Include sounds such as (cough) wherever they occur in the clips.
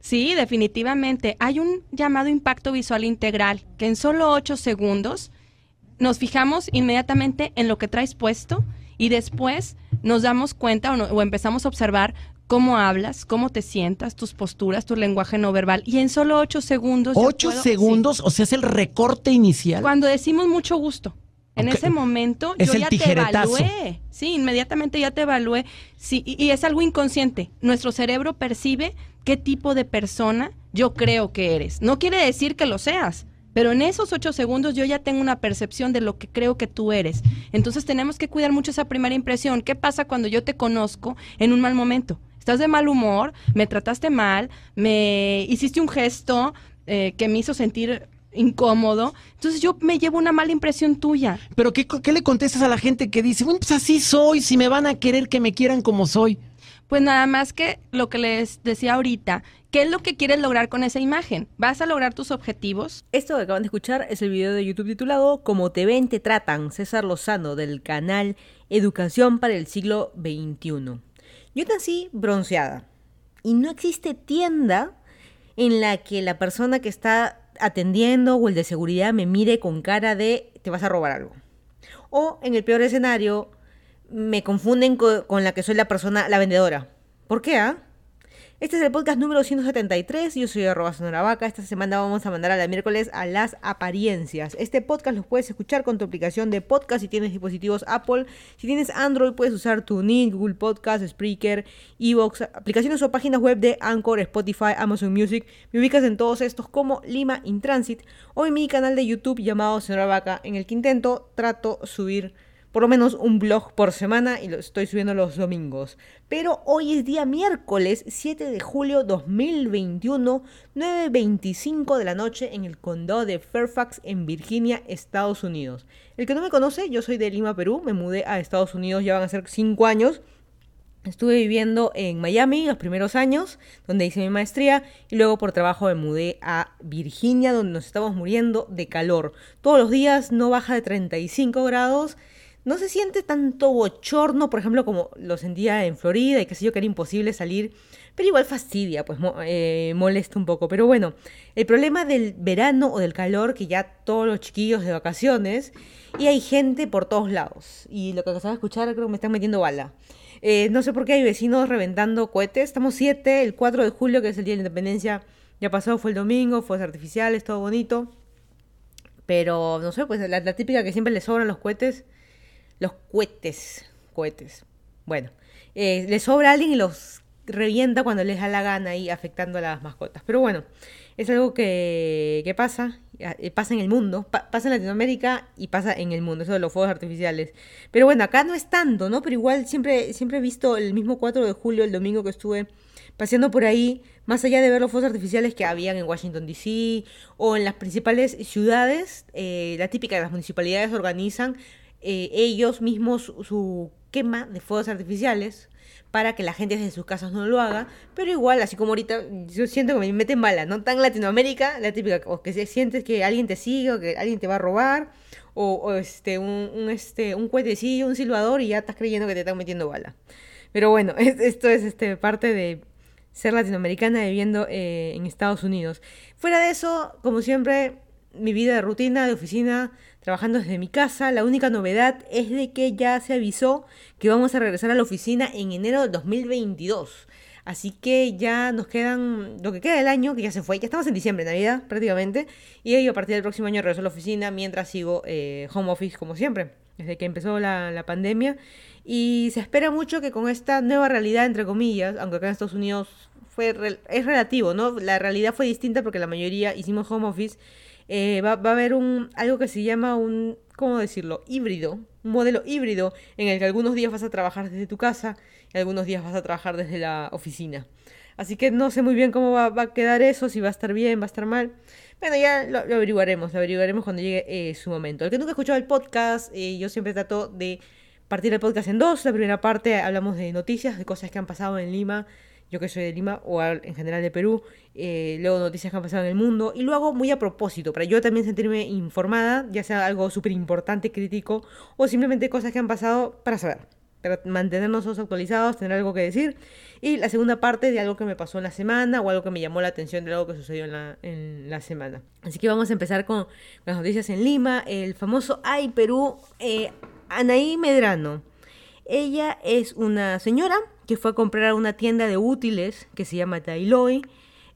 Sí, definitivamente. Hay un llamado impacto visual integral que en solo ocho segundos nos fijamos inmediatamente en lo que traes puesto y después nos damos cuenta o, empezamos a observar cómo hablas, cómo te sientas, tus posturas, tu lenguaje no verbal. Y en solo ocho segundos. ¿Ocho segundos? O sea, es el recorte inicial. Cuando decimos mucho gusto. En ese momento yo ya te evalué. Sí, inmediatamente ya te evalué. Sí, y, es algo inconsciente. Nuestro cerebro percibe qué tipo de persona yo creo que eres. No quiere decir que lo seas, pero en esos ocho segundos yo ya tengo una percepción de lo que creo que tú eres. Entonces tenemos que cuidar mucho esa primera impresión. ¿Qué pasa cuando yo te conozco en un mal momento? Estás de mal humor, me trataste mal, me hiciste un gesto eh, que me hizo sentir incómodo. Entonces yo me llevo una mala impresión tuya. Pero ¿qué, ¿qué, le contestas a la gente que dice, bueno, pues así soy, si me van a querer que me quieran como soy? Pues nada más que lo que les decía ahorita, ¿qué es lo que quieres lograr con esa imagen? ¿Vas a lograr tus objetivos? Esto que acaban de escuchar es el video de YouTube titulado Como te ven, te tratan, César Lozano, del canal Educación para el siglo XXI. Yo nací bronceada y no existe tienda en la que la persona que está atendiendo o el de seguridad me mire con cara de te vas a robar algo. O en el peor escenario, me confunden con, la que soy la persona, la vendedora. ¿Por qué, ah? Este es el podcast número 173. Yo soy arroba Vaca. Esta semana vamos a mandar a la miércoles a las apariencias. Este podcast lo puedes escuchar con tu aplicación de podcast si tienes dispositivos Apple. Si tienes Android, puedes usar TuneIn, Google Podcast, Spreaker, Evox, aplicaciones o páginas web de Anchor, Spotify, Amazon Music. Me ubicas en todos estos como Lima in Transit o en mi canal de YouTube llamado Señora Vaca, en el que intento, trato subir por lo menos un blog por semana y lo estoy subiendo los domingos. Pero hoy es día miércoles 7 de julio 2021, 9.25 de la noche en el condado de Fairfax en Virginia, Estados Unidos. El que no me conoce, yo soy de Lima, Perú, me mudé a Estados Unidos, ya van a ser 5 años. Estuve viviendo en Miami los primeros años, donde hice mi maestría, y luego por trabajo me mudé a Virginia, donde nos estamos muriendo de calor. Todos los días no baja de 35 grados no se siente tanto bochorno, por ejemplo, como lo sentía en Florida y que sé yo que era imposible salir, pero igual fastidia, pues eh, molesta un poco. Pero bueno, el problema del verano o del calor, que ya todos los chiquillos de vacaciones y hay gente por todos lados. Y lo que acabas de escuchar creo que me están metiendo bala. Eh, no sé por qué hay vecinos reventando cohetes. Estamos 7, el 4 de julio, que es el Día de la Independencia, ya pasó, fue el domingo, fuegos artificiales, todo bonito. Pero no sé, pues la, la típica que siempre le sobran los cohetes los cohetes, cohetes. Bueno, eh, le sobra alguien y los revienta cuando les da la gana ahí afectando a las mascotas. Pero bueno, es algo que, que pasa, eh, pasa en el mundo, pasa en Latinoamérica y pasa en el mundo, eso de los fuegos artificiales. Pero bueno, acá no es tanto, ¿no? Pero igual siempre, siempre he visto el mismo 4 de julio, el domingo que estuve paseando por ahí, más allá de ver los fuegos artificiales que habían en Washington DC o en las principales ciudades, eh, la típica de las municipalidades organizan eh, ellos mismos su quema de fuegos artificiales para que la gente desde sus casas no lo haga, pero igual, así como ahorita, yo siento que me meten bala, ¿no? Tan Latinoamérica, la típica, o que sientes que alguien te sigue, o que alguien te va a robar, o, este, un, un, este, un cuetecillo, un silbador, y ya estás creyendo que te están metiendo bala. Pero bueno, (laughs) esto es este, parte de ser latinoamericana viviendo eh, en Estados Unidos. Fuera de eso, como siempre, mi vida de rutina, de oficina, trabajando desde mi casa. La única novedad es de que ya se avisó que vamos a regresar a la oficina en enero de 2022. Así que ya nos quedan lo que queda del año, que ya se fue, ya estamos en diciembre, Navidad prácticamente. Y yo a partir del próximo año regreso a la oficina mientras sigo eh, home office como siempre, desde que empezó la, la pandemia. Y se espera mucho que con esta nueva realidad, entre comillas, aunque acá en Estados Unidos fue, es relativo, ¿no? La realidad fue distinta porque la mayoría hicimos home office eh, va, a haber un, algo que se llama un, ¿cómo decirlo? Híbrido, un modelo híbrido en el que algunos días vas a trabajar desde tu casa y algunos días vas a trabajar desde la oficina. Así que no sé muy bien cómo va, a quedar eso, si va a estar bien, va a estar mal. Bueno, ya lo, averiguaremos, lo averiguaremos cuando llegue eh, su momento. El que nunca ha el podcast, eh, yo siempre trato de partir el podcast en dos. La primera parte hablamos de noticias, de cosas que han pasado en Lima yo que soy de Lima o en general de Perú, eh, luego noticias que han pasado en el mundo, y lo hago muy a propósito, para yo también sentirme informada, ya sea algo súper importante, crítico, o simplemente cosas que han pasado para saber. mantenernos actualizados, tener algo que decir. Y la segunda parte de algo que me pasó en la semana o algo que me llamó la atención de algo que sucedió en la, en la semana. Así que vamos a empezar con las noticias en Lima. El famoso Ay Perú, eh, Anaí Medrano. Ella es una señora que fue a comprar a una tienda de útiles que se llama Tailoy,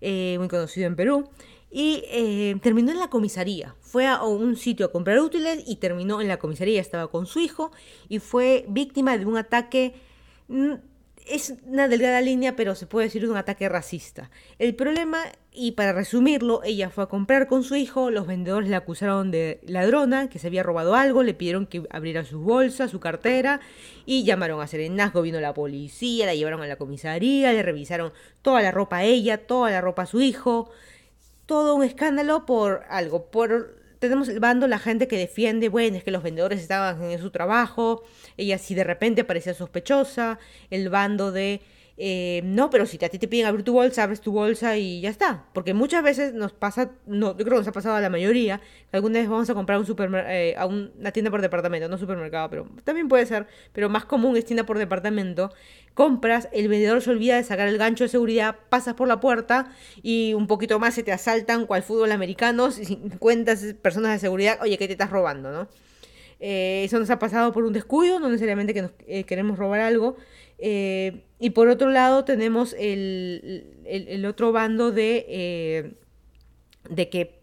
eh, muy conocido en Perú y eh, terminó en la comisaría. Fue a un sitio a comprar útiles y terminó en la comisaría. Estaba con su hijo y fue víctima de un ataque. Es una delgada línea, pero se puede decir un ataque racista. El problema, y para resumirlo, ella fue a comprar con su hijo, los vendedores la acusaron de ladrona, que se había robado algo, le pidieron que abriera sus bolsas, su cartera, y llamaron a serenazgo, vino la policía, la llevaron a la comisaría, le revisaron toda la ropa a ella, toda la ropa a su hijo, todo un escándalo por algo, por tenemos el bando la gente que defiende, bueno, es que los vendedores estaban en su trabajo, ella sí de repente parecía sospechosa, el bando de eh, no, pero si a ti te piden abrir tu bolsa, abres tu bolsa y ya está. Porque muchas veces nos pasa, no, yo creo que nos ha pasado a la mayoría, que alguna vez vamos a comprar un eh, a una tienda por departamento, no supermercado, pero también puede ser, pero más común es tienda por departamento. Compras, el vendedor se olvida de sacar el gancho de seguridad, pasas por la puerta y un poquito más se te asaltan cual fútbol americano, 50 personas de seguridad, oye, ¿qué te estás robando, no? Eh, eso nos ha pasado por un descuido, no necesariamente que nos queremos robar algo, eh, y por otro lado tenemos el, otro bando de, eh, de que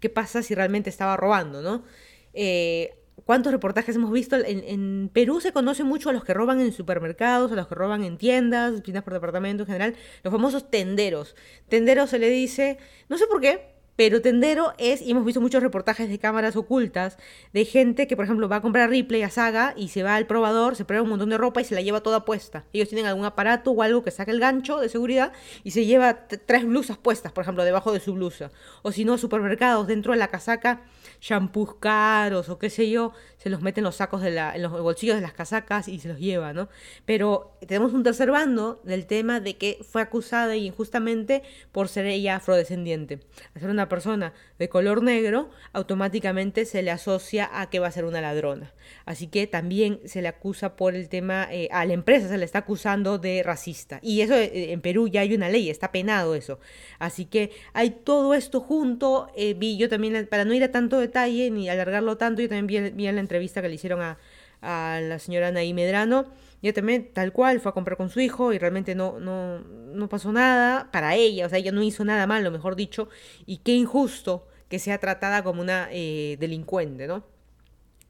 qué pasa si realmente estaba robando, ¿no? Eh, ¿Cuántos reportajes hemos visto? En, en, Perú se conoce mucho a los que roban en supermercados, a los que roban en tiendas, tiendas por departamento en general, los famosos tenderos. Tenderos se le dice, no sé por qué, pero tendero es, y hemos visto muchos reportajes de cámaras ocultas, de gente que, por ejemplo, va a comprar Ripley a Saga y se va al probador, se prueba un montón de ropa y se la lleva toda puesta. Ellos tienen algún aparato o algo que saca el gancho de seguridad y se lleva tres blusas puestas, por ejemplo, debajo de su blusa. O si no, supermercados, dentro de la casaca, shampoos caros o qué sé yo, se los meten en los sacos de la, en los bolsillos de las casacas y se los lleva, ¿no? Pero tenemos un tercer bando del tema de que fue acusada injustamente por ser ella afrodescendiente. Hacer una persona de color negro, automáticamente se le asocia a que va a ser una ladrona. Así que también se le acusa por el tema, eh, a la empresa se le está acusando de racista. Y eso eh, en Perú ya hay una ley, está penado eso. Así que hay todo esto junto. Eh, vi yo también, para no ir a tanto detalle ni alargarlo tanto, yo también vi, vi en la entrevista que le hicieron a, a la señora Anaí Medrano. Ella también, tal cual, fue a comprar con su hijo y realmente no, no, no pasó nada para ella, o sea, ella no hizo nada malo, mejor dicho, y qué injusto que sea tratada como una eh, delincuente, ¿no?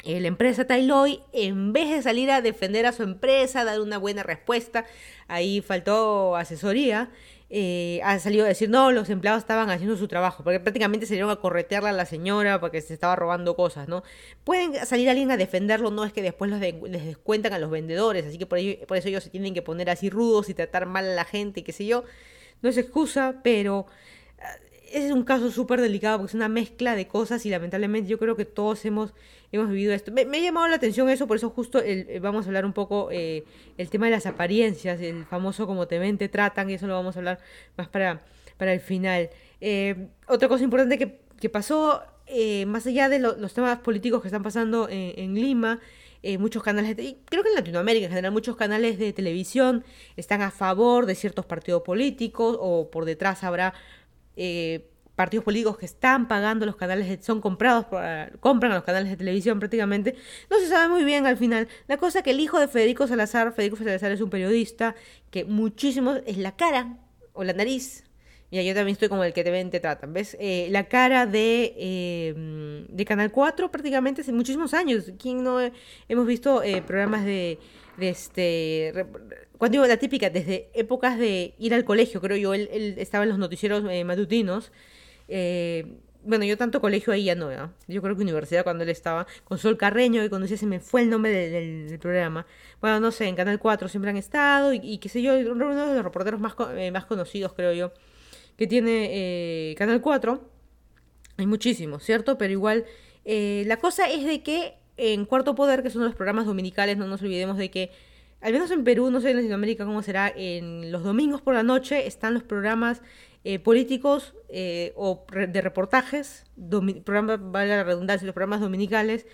Eh, la empresa Tailoy, en vez de salir a defender a su empresa, dar una buena respuesta, ahí faltó asesoría, eh, ha salido a decir, no, los empleados estaban haciendo su trabajo, porque prácticamente salieron a corretearla a la señora porque se estaba robando cosas, ¿no? Pueden salir alguien a defenderlo, no es que después los les descuentan a los vendedores, así que por, por eso ellos se tienen que poner así rudos y tratar mal a la gente, qué sé yo. No es excusa, pero es un caso súper delicado porque es una mezcla de cosas y lamentablemente yo creo que todos hemos, hemos vivido esto. Me, ha llamado la atención eso, por eso justo eh, vamos a hablar un poco eh, el tema de las apariencias, el famoso como te ven, te tratan, y eso lo vamos a hablar más para, para el final. Eh, otra cosa importante que, que pasó, más allá de los temas políticos que están pasando en, Lima, muchos canales, y creo que en Latinoamérica en general, muchos canales de televisión están a favor de ciertos partidos políticos o por detrás habrá eh, partidos políticos que están pagando los canales, son comprados, por, compran a los canales de televisión prácticamente, no se sabe muy bien al final. La cosa que el hijo de Federico Salazar, Federico Salazar es un periodista que muchísimo es la cara o la nariz. Mira, yo también estoy como el que te ven, te tratan, ¿ves? Eh, la cara de, eh, de Canal 4 prácticamente hace muchísimos años. ¿Quién no hemos visto programas de de este, cuando digo la típica, desde épocas de ir al colegio, creo yo, él, estaba en los noticieros eh, matutinos. Eh, bueno, yo tanto colegio ahí ya no, yo creo que universidad cuando él estaba, con Sol Carreño, y cuando decía se me fue el nombre del, programa. Bueno, no sé, en Canal 4 siempre han estado, y, qué sé yo, uno de los reporteros más, eh, más conocidos, creo yo, que tiene Canal 4. Hay muchísimos, ¿cierto? Pero igual, la cosa es de que en Cuarto Poder, que son los programas dominicales, no nos olvidemos de que, al menos en Perú, no sé en Latinoamérica cómo será, en los domingos por la noche están los programas eh, políticos eh, o de reportajes, programas, valga la redundancia, los programas dominicales,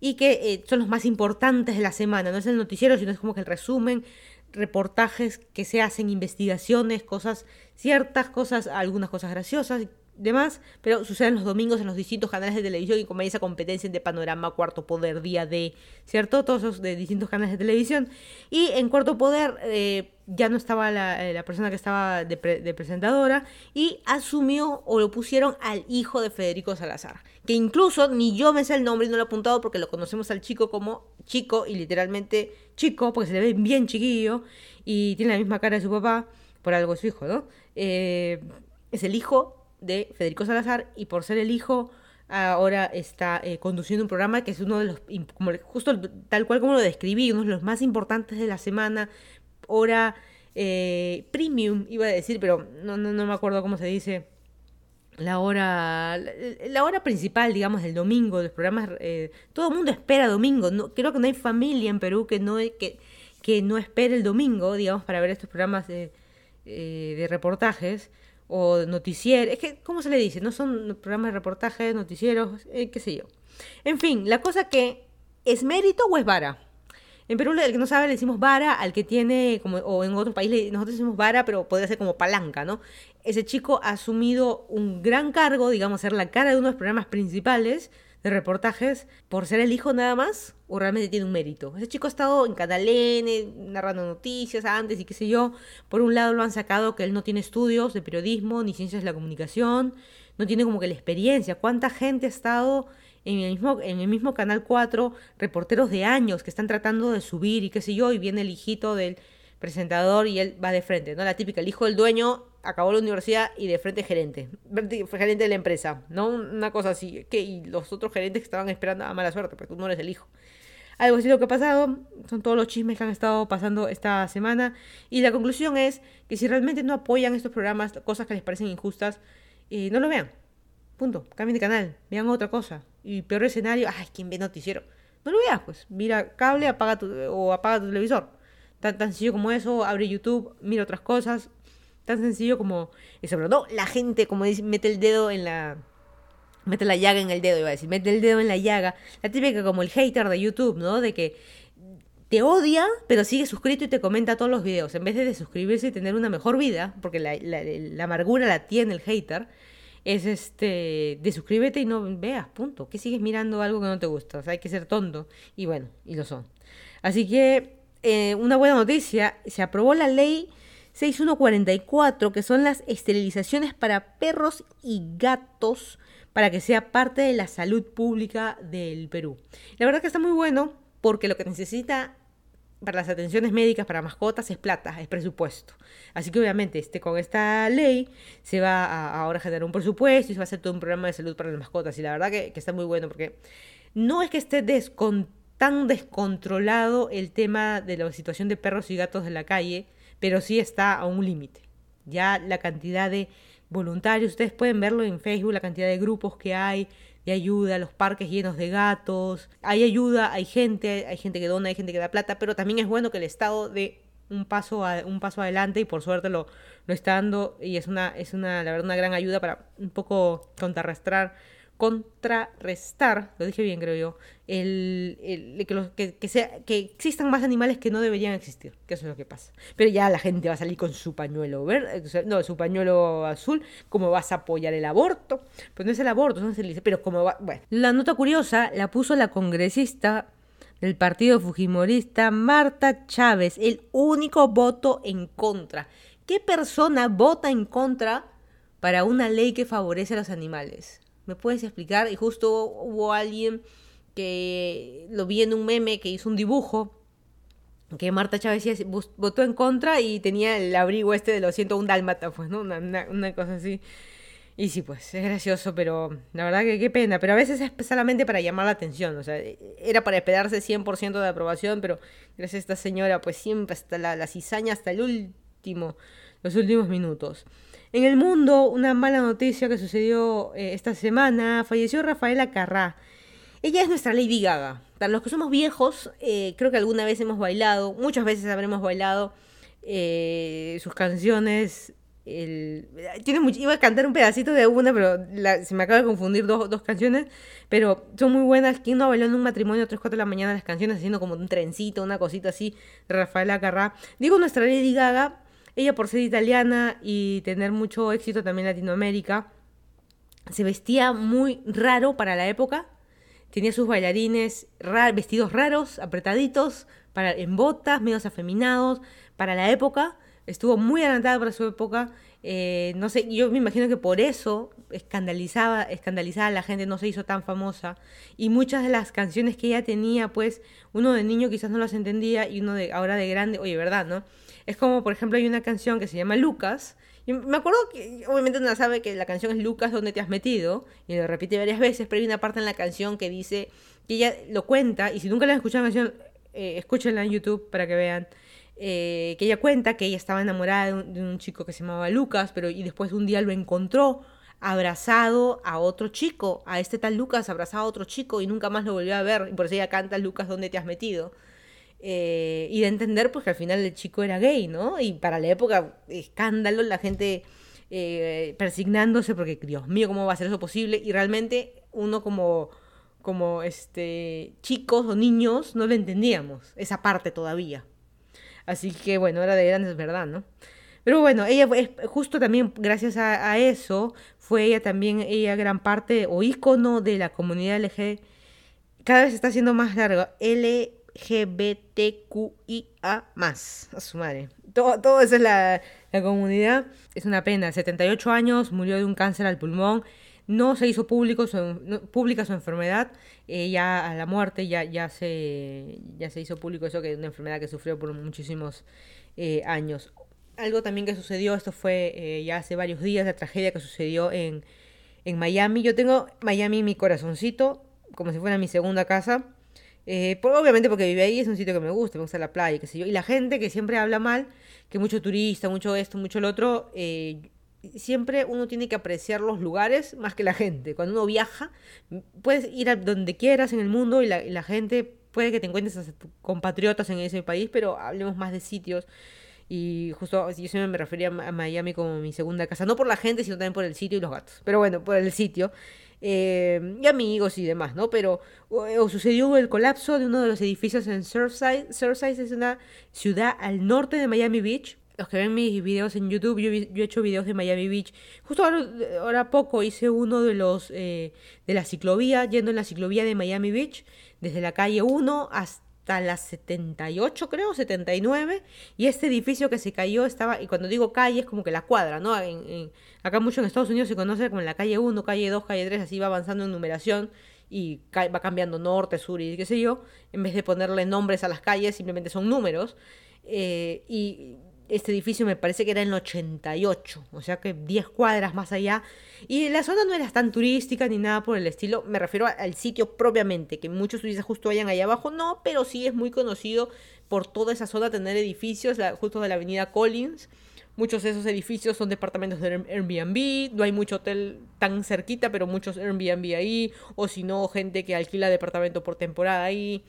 y que eh, son los más importantes de la semana. No es el noticiero, sino es como que el resumen, reportajes que se hacen, investigaciones, cosas ciertas, cosas, algunas cosas graciosas, demás, pero suceden los domingos en los distintos canales de televisión y como hay esa competencia de Panorama, Cuarto Poder, Día de, ¿cierto? Todos esos de distintos canales de televisión. Y en Cuarto Poder eh, ya no estaba la, eh, persona que estaba de, presentadora y asumió o lo pusieron al hijo de Federico Salazar, que incluso ni yo me sé el nombre y no lo he apuntado porque lo conocemos al chico como chico y literalmente chico, porque se le ve bien chiquillo y tiene la misma cara de su papá, por algo es su hijo, ¿no? Eh, es el hijo de Federico Salazar y por ser el hijo ahora está eh, conduciendo un programa que es uno de los, como, justo tal cual como lo describí, uno de los más importantes de la semana, hora eh, premium, iba a decir, pero no, no, no me acuerdo cómo se dice. La hora, la, hora principal, digamos, del domingo, los programas, eh, todo el mundo espera domingo. No, creo que no hay familia en Perú que no, que, que no espere el domingo, digamos, para ver estos programas de, de reportajes o noticieros, es que, ¿cómo se le dice? No son programas de reportaje, noticieros, eh, qué sé yo. En fin, la cosa que, ¿es mérito o es vara? En Perú, el que no sabe, le decimos vara al que tiene, como, o en otro país nosotros decimos vara, pero podría ser como palanca, ¿no? Ese chico ha asumido un gran cargo, digamos, ser la cara de uno de los programas principales, de reportajes por ser el hijo nada más o realmente tiene un mérito. Ese chico ha estado en Canal N, narrando noticias antes y qué sé yo. Por un lado lo han sacado que él no tiene estudios de periodismo ni ciencias de la comunicación, no tiene como que la experiencia. ¿Cuánta gente ha estado en el mismo, en el mismo Canal 4, reporteros de años que están tratando de subir y qué sé yo, y viene el hijito del presentador y él va de frente, ¿no? La típica, el hijo del dueño acabó la universidad y de frente gerente, gerente de la empresa, ¿no? Una cosa así, que y los otros gerentes que estaban esperando a mala suerte, porque tú no eres el hijo. Algo así lo que ha pasado, son todos los chismes que han estado pasando esta semana y la conclusión es que si realmente no apoyan estos programas, cosas que les parecen injustas, eh, no lo vean. Punto. Cambien de canal, vean otra cosa. Y peor escenario, ay, ¿quién ve noticiero? No lo veas, pues. Mira cable, apaga tu, o apaga tu televisor. Tan, tan sencillo como eso, abre YouTube, mira otras cosas, Tan sencillo como eso, pero no, la gente, como dice, mete el dedo en la... Mete la llaga en el dedo, iba a decir, mete el dedo en la llaga. La típica como el hater de YouTube, ¿no? De que te odia, pero sigue suscrito y te comenta todos los videos. En vez de, suscribirse y tener una mejor vida, porque la, la, amargura la tiene el hater, es este de suscríbete y no veas, punto. Que sigues mirando algo que no te gusta. O sea, hay que ser tonto. Y bueno, y lo son. Así que, eh, una buena noticia, se aprobó la ley 6144, que son las esterilizaciones para perros y gatos para que sea parte de la salud pública del Perú. La verdad que está muy bueno porque lo que necesita para las atenciones médicas para mascotas es plata, es presupuesto. Así que obviamente este, con esta ley se va a ahora generar un presupuesto y se va a hacer todo un programa de salud para las mascotas. Y la verdad que, está muy bueno porque no es que esté tan descontrolado el tema de la situación de perros y gatos en la calle, pero sí está a un límite. Ya la cantidad de voluntarios, ustedes pueden verlo en Facebook, la cantidad de grupos que hay de ayuda, los parques llenos de gatos, hay ayuda, hay gente, hay gente que dona, hay gente que da plata, pero también es bueno que el Estado dé un paso, a, un paso adelante y por suerte lo, lo está dando y es una, es una, la verdad, una gran ayuda para un poco contrarrestar contrarrestar, lo dije bien creo yo, el, que, que, sea, que existan más animales que no deberían existir, que eso es lo que pasa. Pero ya la gente va a salir con su pañuelo verde, no, su pañuelo azul, como vas a apoyar el aborto, pues no es el aborto, no dice, pero como va, bueno. La nota curiosa la puso la congresista del partido fujimorista Marta Chávez, el único voto en contra. ¿Qué persona vota en contra para una ley que favorece a los animales? ¿Me puedes explicar? Y justo hubo alguien que lo vi en un meme que hizo un dibujo que Marta Chávez votó en contra y tenía el abrigo este de los un dálmata, pues, ¿no? Una, cosa así. Y sí, pues, es gracioso, pero la verdad que qué pena. Pero a veces es solamente para llamar la atención, o sea, era para esperarse 100% de aprobación, pero gracias a esta señora, pues siempre hasta la, la cizaña, hasta el último, los últimos minutos. En el mundo, una mala noticia que sucedió eh, esta semana, falleció Rafaela Carrá. Ella es nuestra Lady Gaga. Para los que somos viejos, eh, creo que alguna vez hemos bailado, muchas veces habremos bailado eh, sus canciones tiene mucho, iba a cantar un pedacito de una, pero se me acaba de confundir dos, dos canciones, pero son muy buenas. ¿Quién no bailó en un matrimonio a 3, 4 de la mañana las canciones haciendo como un trencito, una cosita así, de Rafael Acarrá? Digo nuestra Lady Gaga, ella por ser italiana y tener mucho éxito también en Latinoamérica, se vestía muy raro para la época. Tenía sus bailarines vestidos raros, apretaditos, para, en botas, medios afeminados, para la época estuvo muy adelantada para su época. Eh, no sé, yo me imagino que por eso escandalizaba, escandalizaba a la gente, no se hizo tan famosa. Y muchas de las canciones que ella tenía, pues, uno de niño quizás no las entendía y uno de ahora de grande, oye, ¿verdad, no? Es como, por ejemplo, hay una canción que se llama Lucas. Y me acuerdo que, obviamente, uno sabe que la canción es Lucas, ¿dónde te has metido? Y lo repite varias veces, pero hay una parte en la canción que dice, que ella lo cuenta, y si nunca la han escuchado la canción, eh, escúchenla en YouTube para que vean eh, que ella cuenta que ella estaba enamorada de un, chico que se llamaba Lucas, pero y después un día lo encontró abrazado a otro chico, a este tal Lucas abrazado a otro chico y nunca más lo volvió a ver. Y por eso ella canta Lucas, ¿dónde te has metido? Eh, y de entender pues que al final el chico era gay, ¿no? Y para la época, escándalo, la gente eh, persignándose porque, Dios mío, ¿cómo va a ser eso posible? Y realmente uno como, como este, chicos o niños no lo entendíamos, esa parte todavía. Así que bueno, era de grandes, verdad, ¿no? Pero bueno, ella es justo también gracias a, eso, fue ella también, ella gran parte o ícono de la comunidad LG. Cada vez está siendo más largo. LGBTQIA más. A su madre. Todo, todo eso es la, la comunidad. Es una pena. 78 años, murió de un cáncer al pulmón. No se hizo público su, pública su enfermedad, eh, ya a la muerte ya, ya, se, ya se hizo público eso, que es una enfermedad que sufrió por muchísimos eh, años. Algo también que sucedió, esto fue eh, ya hace varios días, la tragedia que sucedió en, en Miami. Yo tengo Miami en mi corazoncito, como si fuera mi segunda casa. Obviamente porque vive ahí, es un sitio que me gusta, me gusta la playa, qué sé yo. Y la gente que siempre habla mal, que mucho turista, mucho esto, mucho lo otro, siempre uno tiene que apreciar los lugares más que la gente. Cuando uno viaja, puedes ir a donde quieras en el mundo y la, gente puede que te encuentres a compatriotas en ese país, pero hablemos más de sitios. Y justo yo siempre me refería a Miami como mi segunda casa, no por la gente, sino también por el sitio y los gatos. Pero bueno, por el sitio. Eh, y amigos y demás, ¿no? Pero o, sucedió el colapso de uno de los edificios en Surfside. Surfside es una ciudad al norte de Miami Beach los que ven mis videos en YouTube, yo, he hecho videos de Miami Beach. Justo ahora, poco hice uno de los eh, de la ciclovía, yendo en la ciclovía de Miami Beach, desde la calle 1 hasta la 78, creo, 79. Y este edificio que se cayó estaba, y cuando digo calle es como que la cuadra, ¿no? acá mucho en Estados Unidos se conoce como la calle 1, calle 2, calle 3, así va avanzando en numeración y va cambiando norte, sur y qué sé yo. En vez de ponerle nombres a las calles, simplemente son números. Eh, y este edificio me parece que era en el 88, o sea que 10 cuadras más allá. Y la zona no era tan turística ni nada por el estilo, me refiero al sitio propiamente, que muchos turistas justo vayan allá abajo, no, pero sí es muy conocido por toda esa zona tener edificios, justo de la avenida Collins. Muchos de esos edificios son departamentos de Airbnb, no hay mucho hotel tan cerquita, pero muchos Airbnb ahí, o si no, gente que alquila departamento por temporada ahí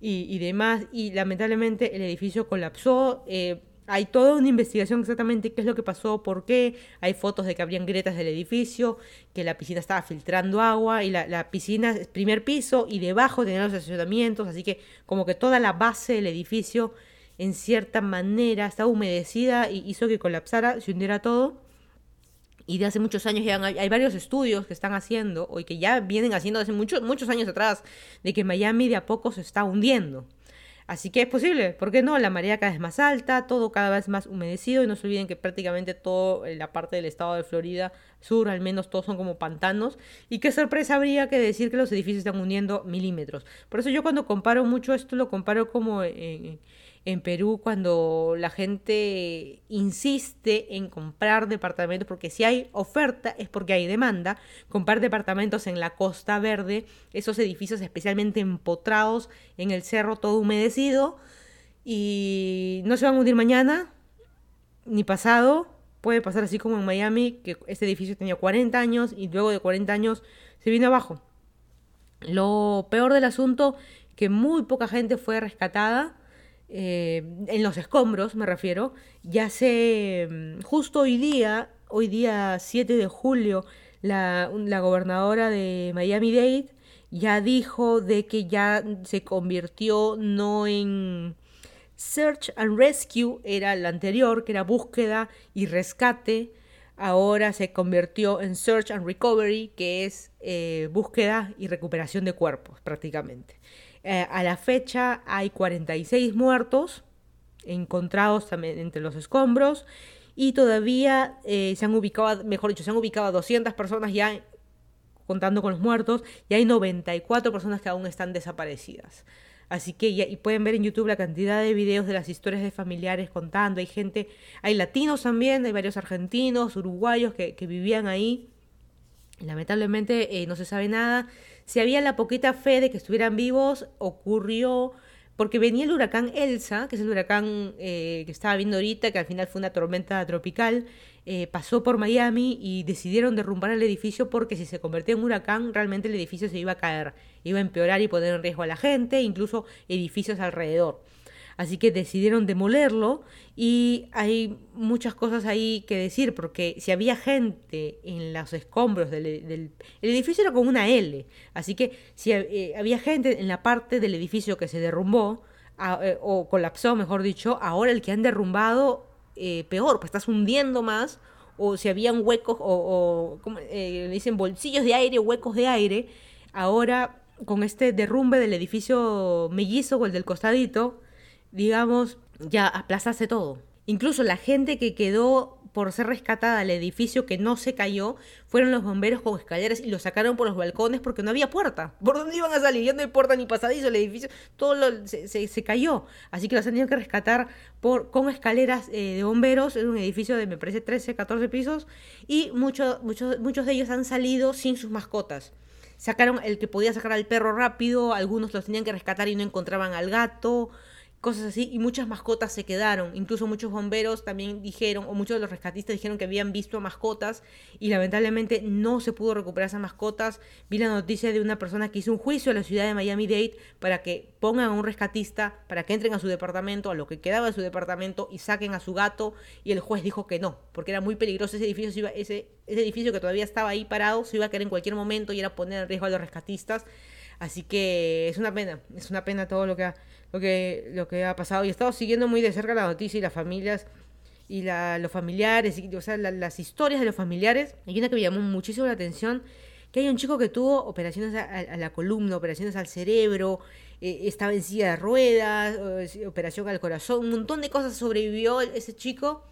y, demás. Y lamentablemente el edificio colapsó. Eh, hay toda una investigación exactamente qué es lo que pasó, por qué. Hay fotos de que habrían grietas del edificio, que la piscina estaba filtrando agua y la, piscina es primer piso y debajo tenía los estacionamientos, así que como que toda la base del edificio en cierta manera estaba humedecida y hizo que colapsara, se hundiera todo. Y de hace muchos años ya hay, varios estudios que están haciendo, o que ya vienen haciendo hace muchos, muchos años atrás, de que Miami de a poco se está hundiendo. Así que es posible, ¿por qué no? La marea cada vez más alta, todo cada vez más humedecido y no se olviden que prácticamente toda la parte del estado de Florida sur, al menos todos son como pantanos. Y qué sorpresa habría que decir que los edificios están hundiendo milímetros. Por eso yo cuando comparo mucho esto lo comparo como en Perú cuando la gente insiste en comprar departamentos, porque si hay oferta es porque hay demanda, comprar departamentos en la Costa Verde, esos edificios especialmente empotrados en el cerro todo humedecido y no se van a hundir mañana ni pasado, puede pasar así como en Miami, que este edificio tenía 40 años y luego de 40 años se vino abajo. Lo peor del asunto, que muy poca gente fue rescatada eh, en los escombros me refiero, ya se, mm, justo hoy día, hoy día 7 de julio, la, gobernadora de Miami-Dade ya dijo de que ya se convirtió no en Search and Rescue, era la anterior, que era búsqueda y rescate, ahora se convirtió en Search and Recovery, que es eh, búsqueda y recuperación de cuerpos prácticamente. Eh, a la fecha hay 46 muertos encontrados también entre los escombros y todavía eh, se han ubicado, mejor dicho, se han ubicado 200 personas ya contando con los muertos y hay 94 personas que aún están desaparecidas. Así que y pueden ver en YouTube la cantidad de videos de las historias de familiares contando. Hay gente, hay latinos también, hay varios argentinos, uruguayos que, vivían ahí. Lamentablemente eh, no se sabe nada. Si había la poquita fe de que estuvieran vivos, ocurrió porque venía el huracán Elsa, que es el huracán eh, que estaba viendo ahorita, que al final fue una tormenta tropical, eh, pasó por Miami y decidieron derrumbar el edificio porque si se convertía en huracán, realmente el edificio se iba a caer, iba a empeorar y poner en riesgo a la gente, incluso edificios alrededor. Así que decidieron demolerlo y hay muchas cosas ahí que decir, porque si había gente en los escombros del, el edificio era como una L, así que si eh, había gente en la parte del edificio que se derrumbó, eh, o colapsó, mejor dicho, ahora el que han derrumbado, eh, peor, pues estás hundiendo más, o si habían huecos, o, como, dicen bolsillos de aire, huecos de aire, ahora con este derrumbe del edificio mellizo o el del costadito, digamos, ya aplazase todo. Incluso la gente que quedó por ser rescatada al edificio que no se cayó, fueron los bomberos con escaleras y lo sacaron por los balcones porque no había puerta. ¿Por dónde iban a salir? Ya no hay puerta ni pasadizo, el edificio, todo se, cayó. Así que los han tenido que rescatar por, con escaleras eh, de bomberos en un edificio de, me parece, 13, 14 pisos. Y muchos muchos muchos de ellos han salido sin sus mascotas. Sacaron el que podía sacar al perro rápido, algunos los tenían que rescatar y no encontraban al gato cosas así, y muchas mascotas se quedaron. Incluso muchos bomberos también dijeron, o muchos de los rescatistas dijeron que habían visto mascotas y lamentablemente no se pudo recuperar esas mascotas. Vi la noticia de una persona que hizo un juicio a la ciudad de Miami-Dade para que pongan a un rescatista, para que entren a su departamento, a lo que quedaba de su departamento y saquen a su gato. Y el juez dijo que no, porque era muy peligroso ese edificio, ese, ese edificio que todavía estaba ahí parado, se iba a caer en cualquier momento y era poner en riesgo a los rescatistas. Así que es una pena, es una pena todo lo que ha, lo que, lo que ha pasado. Y he estado siguiendo muy de cerca la noticia y las familias y la, los familiares, y, o sea, las historias de los familiares. Hay una que me llamó muchísimo la atención, que hay un chico que tuvo operaciones a, la columna, operaciones al cerebro, eh, estaba en silla de ruedas, operación al corazón, un montón de cosas sobrevivió ese chico,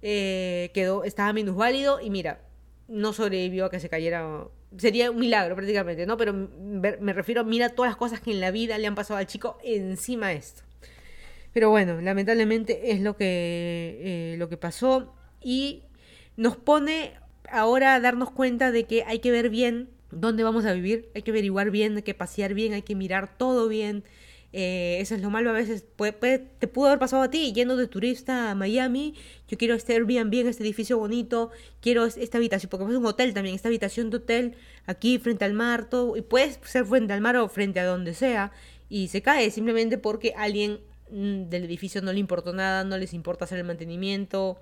eh, quedó, estaba minusválido y mira, no sobrevivió a que se cayera sería un milagro prácticamente, ¿no? Pero me refiero, mira todas las cosas que en la vida le han pasado al chico encima de esto. Pero bueno, lamentablemente es lo que, eh, lo que pasó y nos pone ahora a darnos cuenta de que hay que ver bien dónde vamos a vivir, hay que averiguar bien, hay que pasear bien, hay que mirar todo bien, eh, eso es lo malo a veces. Puede, te pudo haber pasado a ti yendo de turista a Miami. Yo quiero este Airbnb en este edificio bonito. Quiero esta habitación, porque es un hotel también. Esta habitación de hotel aquí frente al mar. Todo, y puedes ser frente al mar o frente a donde sea. Y se cae simplemente porque alguien mm, del edificio no le importó nada, no les importa hacer el mantenimiento.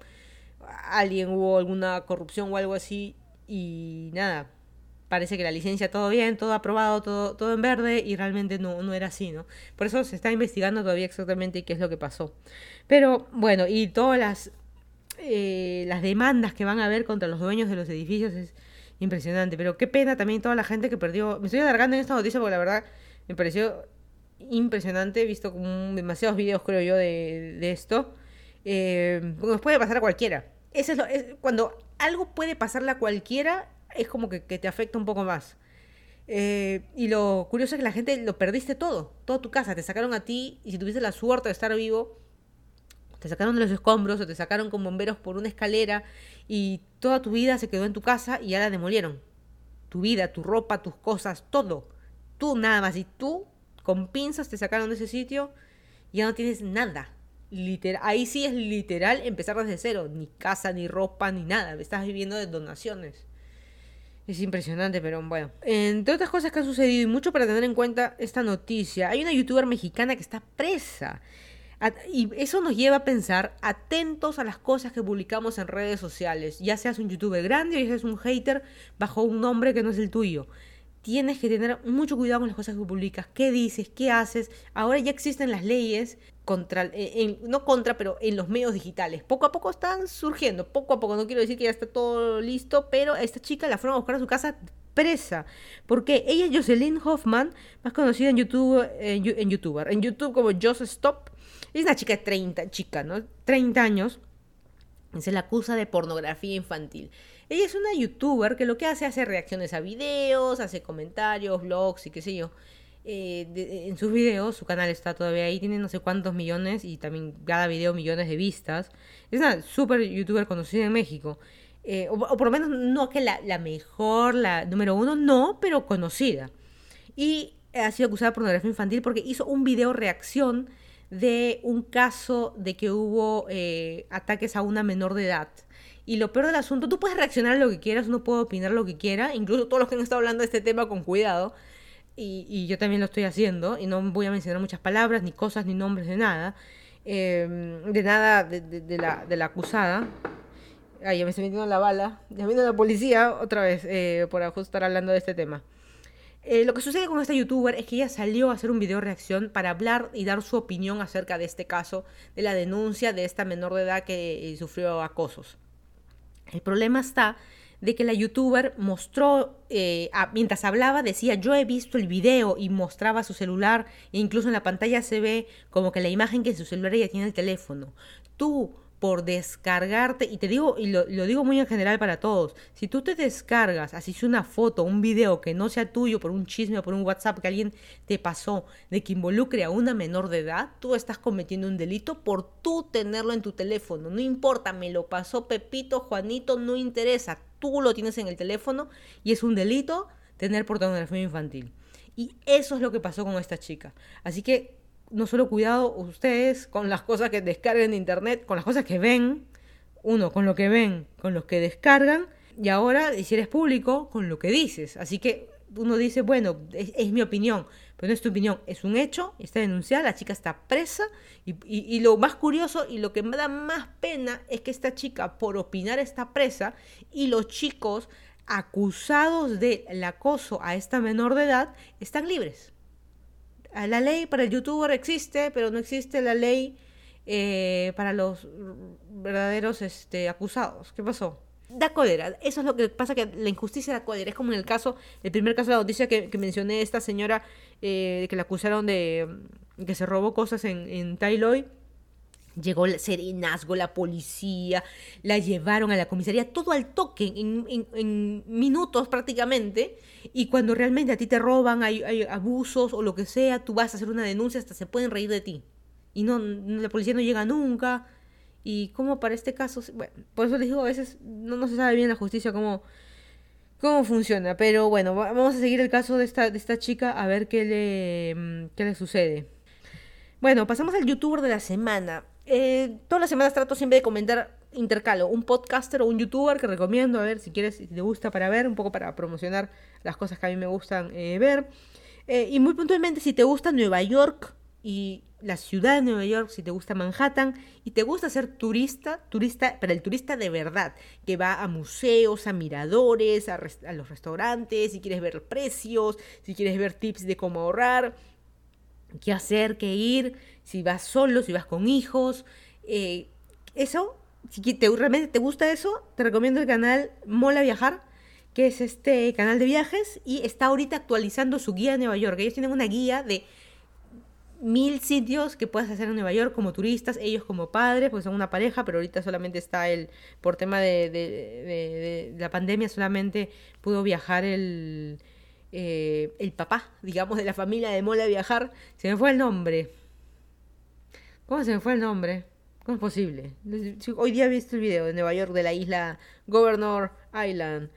Alguien hubo alguna corrupción o algo así. Y nada, parece que la licencia todo bien, todo aprobado, todo, todo en verde y realmente no, no era así, ¿no? Por eso se está investigando todavía exactamente qué es lo que pasó. Pero bueno, y todas las, eh, las demandas que van a haber contra los dueños de los edificios es impresionante. Pero qué pena también toda la gente que perdió. Me estoy alargando en esta noticia porque la verdad me pareció impresionante. He visto como demasiados videos, creo yo, de, de esto. Eh, nos puede pasar a cualquiera. Eso es, lo, es cuando algo puede pasarle a cualquiera es como que, te afecta un poco más. Eh, y lo curioso es que la gente lo perdiste todo, toda tu casa, te sacaron a ti y si tuviste la suerte de estar vivo, te sacaron de los escombros o te sacaron con bomberos por una escalera y toda tu vida se quedó en tu casa y ya la demolieron. Tu vida, tu ropa, tus cosas, todo. Tú nada más y tú con pinzas te sacaron de ese sitio y ya no tienes nada. Literal, ahí sí es literal empezar desde cero, ni casa, ni ropa, ni nada. Estás viviendo de donaciones. Es impresionante, pero bueno. Entre otras cosas que han sucedido y mucho para tener en cuenta esta noticia, hay una youtuber mexicana que está presa. Y eso nos lleva a pensar atentos a las cosas que publicamos en redes sociales, ya seas un youtuber grande o ya seas un hater bajo un nombre que no es el tuyo. Tienes que tener mucho cuidado con las cosas que publicas, qué dices, qué haces. Ahora ya existen las leyes contra, eh, no contra, pero en los medios digitales. Poco a poco están surgiendo, poco a poco. No quiero decir que ya está todo listo, pero a esta chica la fueron a buscar a su casa presa. Porque ella es Jocelyn Hoffman, más conocida en YouTube, en, YouTuber, en YouTube como Just Stop es una chica de 30, chica, ¿no? 30 años. Se la acusa de pornografía infantil. Ella es una youtuber que lo que hace hace reacciones a videos, hace comentarios, blogs y qué sé yo. Eh, en sus videos, su canal está todavía ahí, tiene no sé cuántos millones y también cada video millones de vistas. Es una super youtuber conocida en México. Eh, o, por lo menos no que la, mejor, la número uno, no, pero conocida. Y ha sido acusada de pornografía infantil porque hizo un video reacción de un caso de que hubo eh, ataques a una menor de edad. Y lo peor del asunto, tú puedes reaccionar a lo que quieras, uno puede opinar lo que quiera, incluso todos los que han estado hablando de este tema con cuidado, y, yo también lo estoy haciendo, y no voy a mencionar muchas palabras, ni cosas, ni nombres de nada, em, de nada de, la, de la acusada. Ay, ya me estoy metiendo la bala, ya vino la policía otra vez eh, por estar hablando de este tema. Eh, lo que sucede con esta youtuber es que ella salió a hacer un video reacción para hablar y dar su opinión acerca de este caso, de la denuncia de esta menor de edad que eh, sufrió acosos. El problema está de que la youtuber mostró, eh, mientras hablaba, decía yo he visto el video y mostraba su celular e incluso en la pantalla se ve como que la imagen que en su celular ella tiene el teléfono. Tú por descargarte, y te digo, y lo, digo muy en general para todos, si tú te descargas, así es una foto, un video que no sea tuyo por un chisme o por un WhatsApp que alguien te pasó de que involucre a una menor de edad, tú estás cometiendo un delito por tú tenerlo en tu teléfono. No importa, me lo pasó Pepito, Juanito, no interesa, tú lo tienes en el teléfono y es un delito tener pornografía infantil. Y eso es lo que pasó con esta chica. Así que no solo cuidado ustedes con las cosas que descarguen de internet, con las cosas que ven, uno, con lo que ven, con los que descargan, y ahora, si eres público, con lo que dices. Así que uno dice, bueno, es, mi opinión, pero no es tu opinión, es un hecho, está denunciada, la chica está presa, y, y, lo más curioso y lo que me da más pena es que esta chica, por opinar, está presa, y los chicos acusados del acoso a esta menor de edad están libres. La ley para el youtuber existe, pero no existe la ley eh, para los verdaderos este, acusados. ¿Qué pasó? Da cólera. Eso es lo que pasa, que la injusticia da cólera. Es como en el caso, el primer caso de la noticia que, mencioné, esta señora eh, que la acusaron de que se robó cosas en, en Tailoy Llegó el serenazgo, la policía, la llevaron a la comisaría, todo al toque, en, minutos prácticamente. Y cuando realmente a ti te roban, hay, abusos o lo que sea, tú vas a hacer una denuncia, hasta se pueden reír de ti. Y no, la policía no llega nunca. Y como para este caso, bueno, por eso les digo, a veces no, no se sabe bien la justicia cómo, cómo funciona. Pero bueno, vamos a seguir el caso de esta, de esta chica a ver qué le, qué le sucede. Bueno, pasamos al youtuber de la semana. Eh, todas las semanas trato siempre de comentar, intercalo, un podcaster o un youtuber que recomiendo, a ver si quieres, si te gusta para ver, un poco para promocionar las cosas que a mí me gustan eh, ver. Eh, y muy puntualmente, si te gusta Nueva York y la ciudad de Nueva York, si te gusta Manhattan y te gusta ser turista, turista, para el turista de verdad, que va a museos, a miradores, a, a los restaurantes, si quieres ver precios, si quieres ver tips de cómo ahorrar, qué hacer, qué ir, si vas solo, si vas con hijos. Eh, eso, si te, realmente te gusta eso, te recomiendo el canal Mola Viajar, que es este canal de viajes y está ahorita actualizando su guía de Nueva York. Ellos tienen una guía de mil sitios que puedes hacer en Nueva York como turistas, ellos como padres, pues son una pareja, pero ahorita solamente está el, por tema de, de la pandemia, solamente pudo viajar el, eh, el papá, digamos, de la familia de Mola Viajar. Se me fue el nombre. ¿Cómo se me fue el nombre? ¿Cómo es posible? Hoy día he visto el video de Nueva York de la isla Governor Island,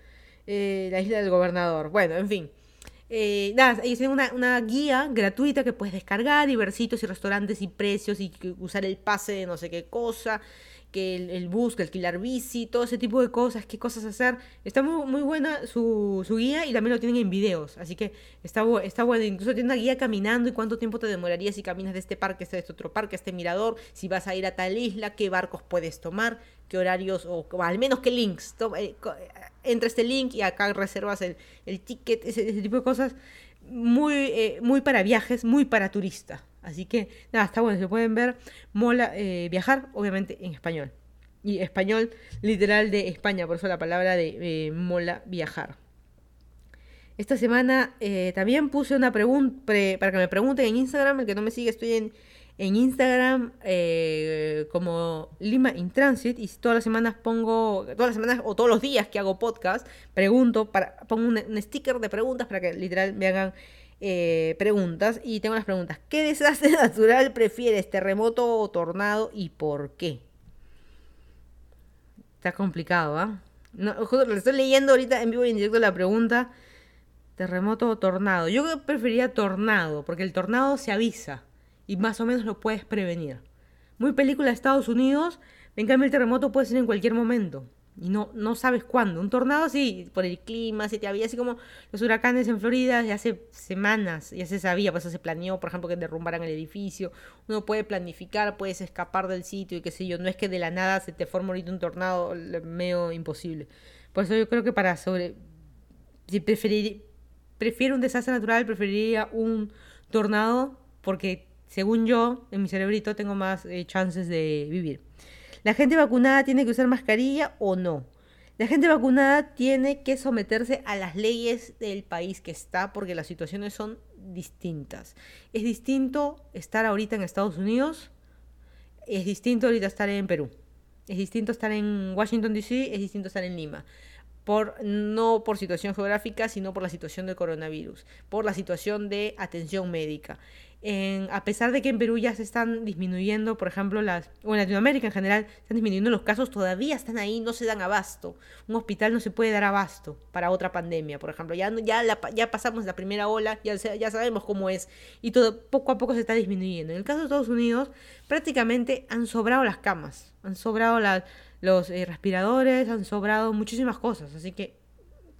eh, la isla del gobernador. Bueno, en fin. Eh, nada, ellos tienen una, una, guía gratuita que puedes descargar y ver sitios y restaurantes y precios y usar el pase de no sé qué cosa que el, bus, que alquilar bici, todo ese tipo de cosas, qué cosas hacer. Está muy, muy buena su, su, guía y también lo tienen en videos, así que está, está bueno. Incluso tiene una guía caminando y cuánto tiempo te demoraría si caminas de este parque a este otro parque, a este mirador, si vas a ir a tal isla, qué barcos puedes tomar, qué horarios o, al menos qué links. Eh, eh, entra este link y acá reservas el, el ticket, ese, tipo de cosas. Muy, eh, muy para viajes, muy para turistas. Así que, nada, está bueno, se pueden ver. Mola eh, viajar, obviamente en español. Y español literal de España, por eso la palabra de eh, mola viajar. Esta semana eh, también puse una pregunta para que me pregunten en Instagram. El que no me sigue, estoy en, en Instagram como Lima in Transit. Y todas las semanas pongo, todas las semanas o todos los días que hago podcast, pregunto, para, pongo un, un sticker de preguntas para que literal me hagan eh, preguntas y tengo las preguntas. ¿Qué desastre (laughs) natural prefieres, terremoto o tornado y por qué? Está complicado, ¿ah? Estoy leyendo ahorita en vivo y en directo la pregunta. Terremoto o tornado. Yo preferiría tornado, porque el tornado se avisa y más o menos lo puedes prevenir. Muy película de Estados Unidos, en cambio el terremoto puede ser en cualquier momento y no, no sabes cuándo. Un tornado sí, por el clima, se te había así como los huracanes en Florida ya hace semanas, ya se sabía, pues eso se planeó, por ejemplo, que derrumbaran el edificio. Uno puede planificar, puedes escapar del sitio y qué sé yo. No es que de la nada se te forme ahorita un tornado medio imposible. Por eso yo creo que para sobre... Si preferir, prefiero un desastre natural, preferiría un tornado porque según yo, en mi cerebrito tengo más eh, chances de vivir. ¿La gente vacunada tiene que usar mascarilla o no? La gente vacunada tiene que someterse a las leyes del país que está porque las situaciones son distintas. Es distinto estar ahorita en Estados Unidos, es distinto ahorita estar en Perú, es distinto estar en Washington, D.C., es distinto estar en Lima. No por situación geográfica, sino por la situación del coronavirus, por la situación de atención médica a pesar de que en Perú ya se están disminuyendo, por ejemplo, las, o en Latinoamérica en general, están disminuyendo los casos, todavía están ahí, no se dan abasto. Un hospital no se puede dar abasto para otra pandemia, por ejemplo. Ya, ya, ya pasamos la primera ola, ya, ya sabemos cómo es, y todo poco a poco se está disminuyendo. En el caso de Estados Unidos, prácticamente han sobrado las camas, han sobrado los eh, respiradores, han sobrado muchísimas cosas, así que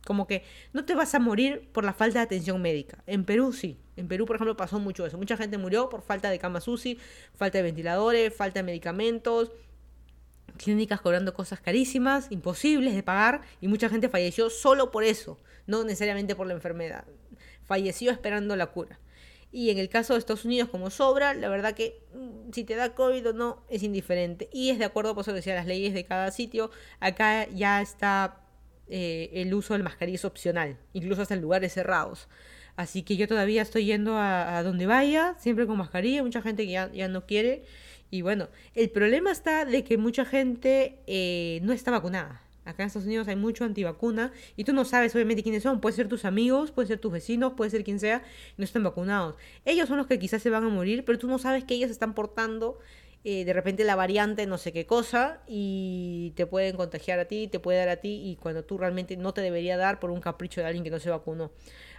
como que no te vas a morir por la falta de atención médica. En Perú sí. En Perú, por ejemplo, pasó mucho eso. Mucha gente murió por falta de camas UCI, falta de ventiladores, falta de medicamentos, clínicas cobrando cosas carísimas, imposibles de pagar, y mucha gente falleció solo por eso, no necesariamente por la enfermedad. Falleció esperando la cura. Y en el caso de Estados Unidos, como sobra, la verdad que mm, si te da COVID o no, es indiferente. Y es de acuerdo, por eso decía, las leyes de cada sitio. Acá ya está eh, el uso del mascarilla es opcional, incluso hasta en lugares cerrados. Así que yo todavía estoy yendo a, donde vaya, siempre con mascarilla, mucha gente que ya, no quiere. Y bueno, el problema está de que mucha gente eh, no está vacunada. Acá en Estados Unidos hay mucho antivacuna y tú no sabes obviamente quiénes son. Puede ser tus amigos, puede ser tus vecinos, puede ser quien sea, no están vacunados. Ellos son los que quizás se van a morir, pero tú no sabes que ellos están portando eh, de repente la variante no sé qué cosa y te pueden contagiar a ti, te puede dar a ti y cuando tú realmente no te debería dar por un capricho de alguien que no se vacunó.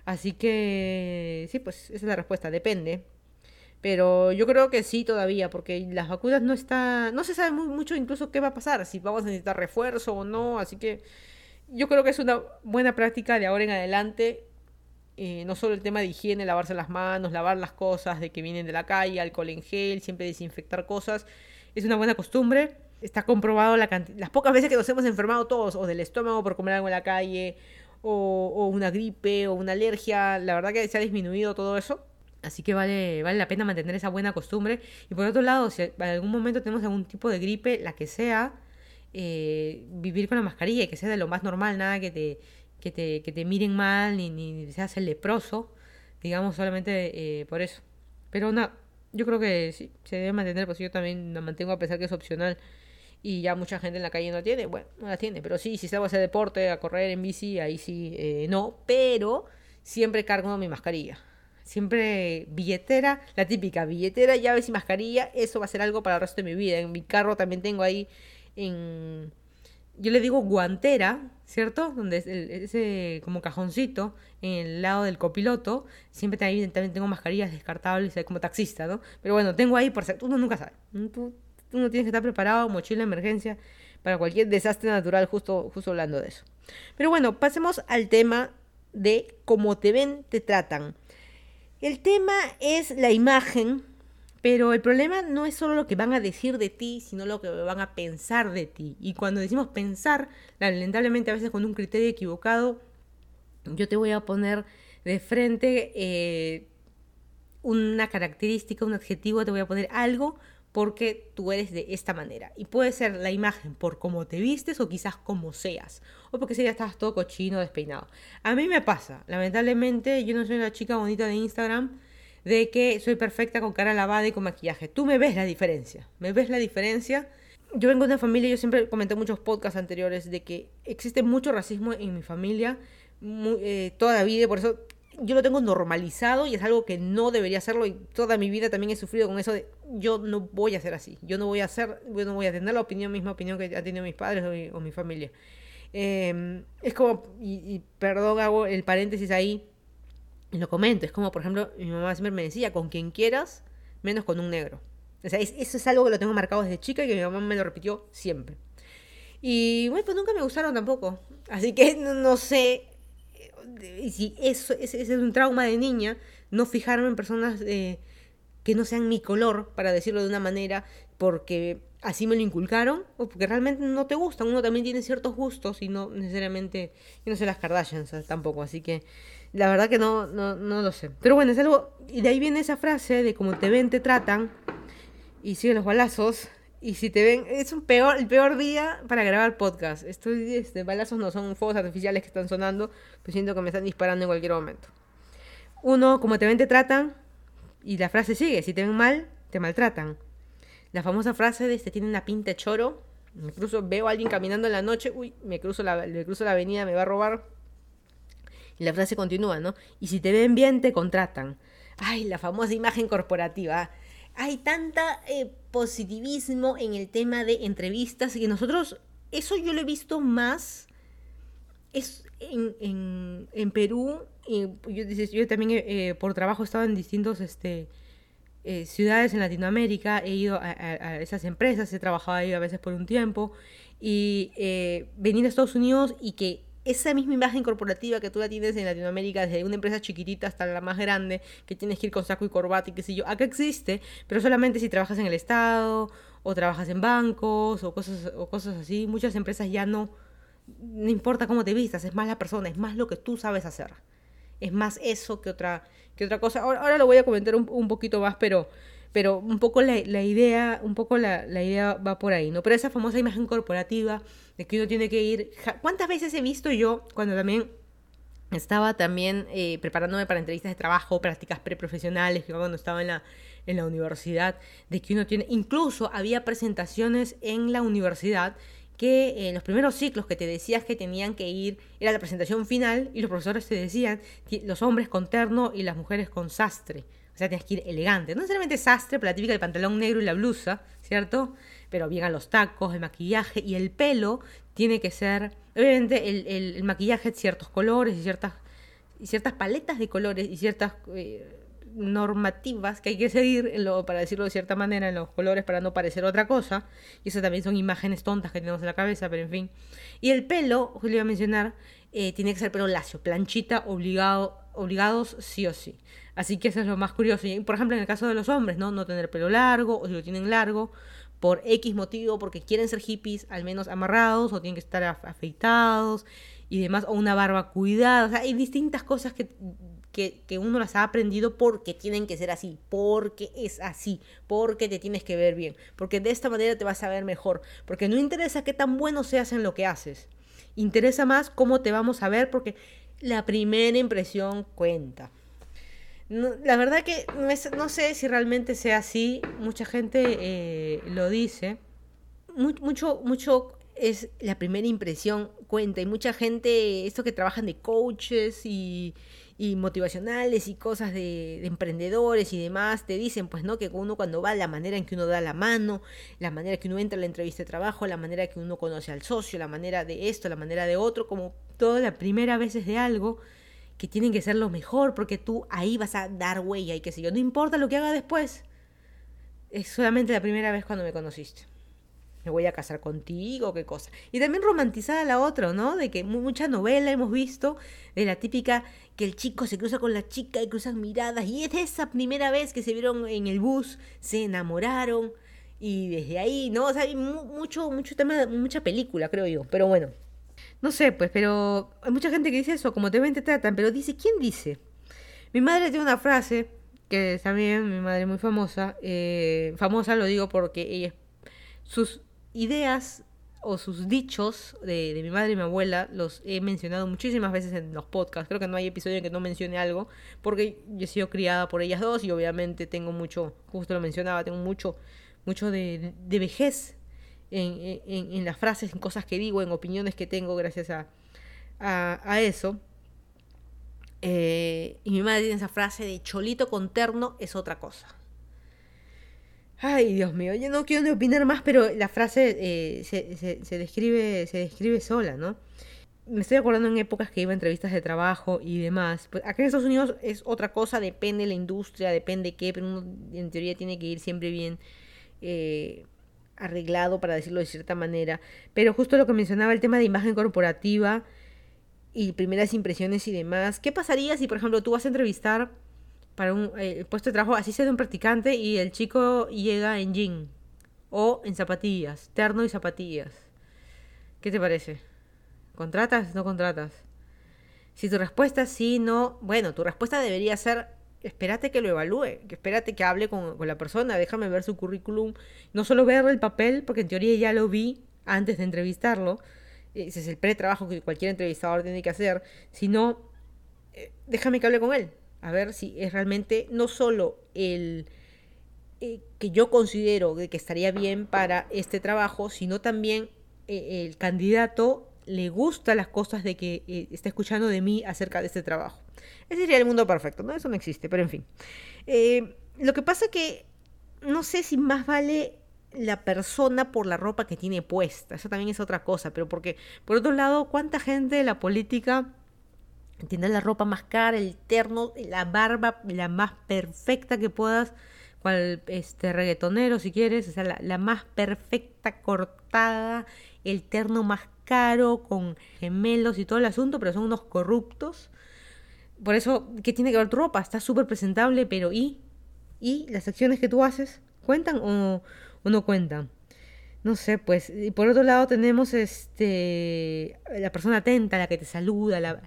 Así que sí, pues esa es la respuesta, depende. Pero yo creo que sí todavía, porque las vacunas no está, no se sabe mucho incluso qué va a pasar, si vamos a necesitar refuerzo o no, así que yo creo que es una buena práctica de ahora en adelante eh, no solo el tema de higiene, lavarse las manos, lavar las cosas de que vienen de la calle, alcohol en gel, siempre desinfectar cosas, es una buena costumbre. Está comprobado la las pocas veces que nos hemos enfermado todos, o del estómago por comer algo en la calle, o, una gripe, o una alergia, la verdad que se ha disminuido todo eso. Así que vale, vale la pena mantener esa buena costumbre. Y por otro lado, si en algún momento tenemos algún tipo de gripe, la que sea, eh, vivir con la mascarilla y que sea de lo más normal, nada que te que te, que te miren mal ni, ni seas el leproso, digamos, solamente eh, por eso. Pero no, yo creo que sí, se debe mantener, pues yo también la mantengo a pesar que es opcional y ya mucha gente en la calle no tiene, bueno, no la tiene, pero sí, si salgo a hacer deporte, a correr en bici, ahí sí, eh, no, pero siempre cargo mi mascarilla. Siempre billetera, la típica billetera, llaves y mascarilla, eso va a ser algo para el resto de mi vida. En mi carro también tengo ahí en yo le digo guantera, ¿cierto? Donde es ese como cajoncito en el lado del copiloto. Siempre también, también tengo mascarillas descartables como taxista, ¿no? Pero bueno, tengo ahí por ser, uno nunca sabe. Tú uno tiene que estar preparado, mochila emergencia, para cualquier desastre natural, justo, justo hablando de eso. Pero bueno, pasemos al tema de cómo te ven, te tratan. El tema es la imagen, pero el problema no es solo lo que van a decir de ti, sino lo que van a pensar de ti. Y cuando decimos pensar, lamentablemente a veces con un criterio equivocado, yo te voy a poner de frente eh, una característica, un adjetivo, te voy a poner algo porque tú eres de esta manera. Y puede ser la imagen por cómo te vistes o quizás como seas. O porque si ya estás todo cochino, despeinado. A mí me pasa, lamentablemente, yo no soy la chica bonita de Instagram de que soy perfecta con cara lavada y con maquillaje. Tú me ves la diferencia. Me ves la diferencia. Yo vengo de una familia, yo siempre comenté muchos podcasts anteriores de que existe mucho racismo en mi familia eh, toda la vida, por eso yo lo tengo normalizado y es algo que no debería hacerlo y toda mi vida también he sufrido con eso de yo no voy a ser así, yo no voy a hacer, yo no voy a tener la opinión, misma opinión que han tenido mis padres o mi, familia. Em, es como, y, perdón, hago el paréntesis ahí lo comento, es como por ejemplo mi mamá siempre me decía, con quien quieras, menos con un negro. O sea, eso es algo que lo tengo marcado desde chica y que mi mamá me lo repitió siempre. Y bueno, pues nunca me gustaron tampoco. Así que (laughs) no sé y si eso ese, es un trauma de niña, no fijarme en personas eh, que no sean mi color, para decirlo de una manera, porque así me lo inculcaron o porque realmente no te gustan. Uno también tiene ciertos gustos y no necesariamente, yo no sé las Kardashians tampoco, así que la verdad que no, no, no lo sé. Pero bueno, es algo, y de ahí viene esa frase de como te ven, te tratan y siguen los balazos. Y si te ven, es un peor, el peor día para grabar podcast. Estoy, este, balazos no son fuegos artificiales que están sonando, pues siento que me están disparando en cualquier momento. Uno, como te ven, te tratan. Y la frase sigue, si te ven mal, te maltratan. La famosa frase de este tiene una pinta de choro. Me cruzo, veo a alguien caminando en la noche, uy, me cruzo la, me cruzo la avenida, me va a robar. Y la frase continúa, ¿no? Y si te ven bien, te contratan. Ay, la famosa imagen corporativa hay tanta eh, positivismo en el tema de entrevistas que nosotros, eso yo lo he visto más es en, en, Perú. Y yo, también eh, por trabajo he estado en distintos este, eh, ciudades en Latinoamérica, he ido a, esas empresas, he trabajado ahí a veces por un tiempo, y venir a Estados Unidos y que esa misma imagen corporativa que tú la tienes en Latinoamérica, desde una empresa chiquitita hasta la más grande, que tienes que ir con saco y corbata y qué sé yo, acá existe, pero solamente si trabajas en el Estado o trabajas en bancos o cosas, o cosas así. Muchas empresas ya no, no importa cómo te vistas, es más la persona, es más lo que tú sabes hacer. Es más eso que otra, que otra cosa. Ahora, ahora lo voy a comentar un, un poquito más, pero pero un poco la, idea, un poco la, idea va por ahí, ¿no? Pero esa famosa imagen corporativa de que uno tiene que ir, ¿cuántas veces he visto yo cuando también estaba también eh, preparándome para entrevistas de trabajo, prácticas preprofesionales, que cuando estaba en la, en la universidad, de que uno tiene, incluso había presentaciones en la universidad que en los primeros ciclos que te decías que tenían que ir, era la presentación final y los profesores te decían los hombres con terno y las mujeres con sastre. Sea, que ir elegante. No necesariamente sastre, pero la típica del pantalón negro y la blusa, ¿cierto? Pero bien los tacos, el maquillaje y el pelo tiene que ser. Obviamente, el, el, maquillaje, ciertos colores y ciertas, ciertas paletas de colores y ciertas. Eh, normativas que hay que seguir, para decirlo de cierta manera, en los colores para no parecer otra cosa. Y eso también son imágenes tontas que tenemos en la cabeza, pero en fin. Y el pelo, Julio iba a mencionar, eh, tiene que ser pelo lacio, planchita, obligado, obligados sí o sí. Así que eso es lo más curioso. Por ejemplo, en el caso de los hombres, ¿no? No tener pelo largo, o si lo tienen largo, por X motivo, porque quieren ser hippies, al menos amarrados, o tienen que estar afeitados y demás, o una barba cuidada. O sea, hay distintas cosas que, que, que, uno las ha aprendido porque tienen que ser así, porque es así, porque te tienes que ver bien, porque de esta manera te vas a ver mejor, porque no interesa qué tan bueno seas en lo que haces, interesa más cómo te vamos a ver, porque la primera impresión cuenta la verdad que no, sé si realmente sea así. Mucha gente eh, lo dice. mucho, mucho es la primera impresión cuenta. Y mucha gente, esto que trabajan de coaches y, motivacionales y cosas de, emprendedores y demás, te dicen, pues, ¿no? Que uno cuando va, la manera en que uno da la mano, la manera que uno entra a la entrevista de trabajo, la manera que uno conoce al socio, la manera de esto, la manera de otro, como toda la primera vez es de algo que tienen que ser lo mejor porque tú ahí vas a dar huella y qué sé yo. No importa lo que haga después. es solamente la primera vez cuando me conociste. Me voy a casar contigo, qué cosa. Y también romantizada la otra, ¿no? De que mucha novela hemos visto, de la típica que el chico se cruza con la chica y cruzan miradas. Y es esa primera vez que se vieron en el bus, se enamoraron. Y desde ahí, ¿no? O sea, hay mucho, mucho tema, mucha película, creo yo. Pero bueno, no sé, pues, pero hay mucha gente que dice eso, como te ven, te tratan. Pero dice, ¿quién dice? Mi madre tiene una frase que también mi madre es muy famosa. Eh, famosa lo digo porque ella, sus ideas o sus dichos de, mi madre y mi abuela los he mencionado muchísimas veces en los podcasts. Creo que no hay episodio en que no mencione algo, porque yo he sido criada por ellas dos y obviamente tengo mucho, justo lo mencionaba, tengo mucho, mucho de, vejez en, en, las frases, en cosas que digo, en opiniones que tengo gracias a, a eso. Eh, y mi madre tiene esa frase de cholito con terno es otra cosa. Ay, Dios mío, yo no quiero ni opinar más, pero la frase eh, se, describe, se describe sola, ¿no? Me estoy acordando en épocas que iba a entrevistas de trabajo y demás. Pues acá en Estados Unidos es otra cosa, depende de la industria, depende qué, pero uno en teoría tiene que ir siempre bien eh, arreglado, para decirlo de cierta manera. Pero justo lo que mencionaba, el tema de imagen corporativa, y primeras impresiones y demás. ¿Qué pasaría si, por ejemplo, tú vas a entrevistar para un eh, puesto de trabajo, así sea de un practicante, y el chico llega en jean o en zapatillas, terno y zapatillas? ¿Qué te parece? ¿Contratas? ¿No contratas? Si tu respuesta es sí, no, bueno, tu respuesta debería ser, espérate que lo evalúe, que espérate que hable con, con la persona, déjame ver su currículum, no solo ver el papel, porque en teoría ya lo vi antes de entrevistarlo, ese es el pretrabajo que cualquier entrevistador tiene que hacer, sino eh, déjame que hable con él, a ver si es realmente no solo el eh, que yo considero que estaría bien para este trabajo, sino también eh, el candidato le gusta las cosas de que está escuchando de mí acerca de este trabajo. Ese sería el mundo perfecto, ¿no? Eso no existe, pero en fin. lo que pasa que no sé si más vale la persona por la ropa que tiene puesta. Eso también es otra cosa, pero porque, por otro lado, ¿cuánta gente de la política tiene la ropa más cara, el terno, la barba, la más perfecta que puedas? cual este reggaetonero si quieres, o sea, la, la, más perfecta cortada, el terno más caro, con gemelos y todo el asunto, pero son unos corruptos. Por eso, ¿qué tiene que ver tu ropa? Está súper presentable, pero ¿y? ¿Y las acciones que tú haces cuentan o, uno cuenta. No sé, pues, y por otro lado tenemos este la persona atenta, la que te saluda, la,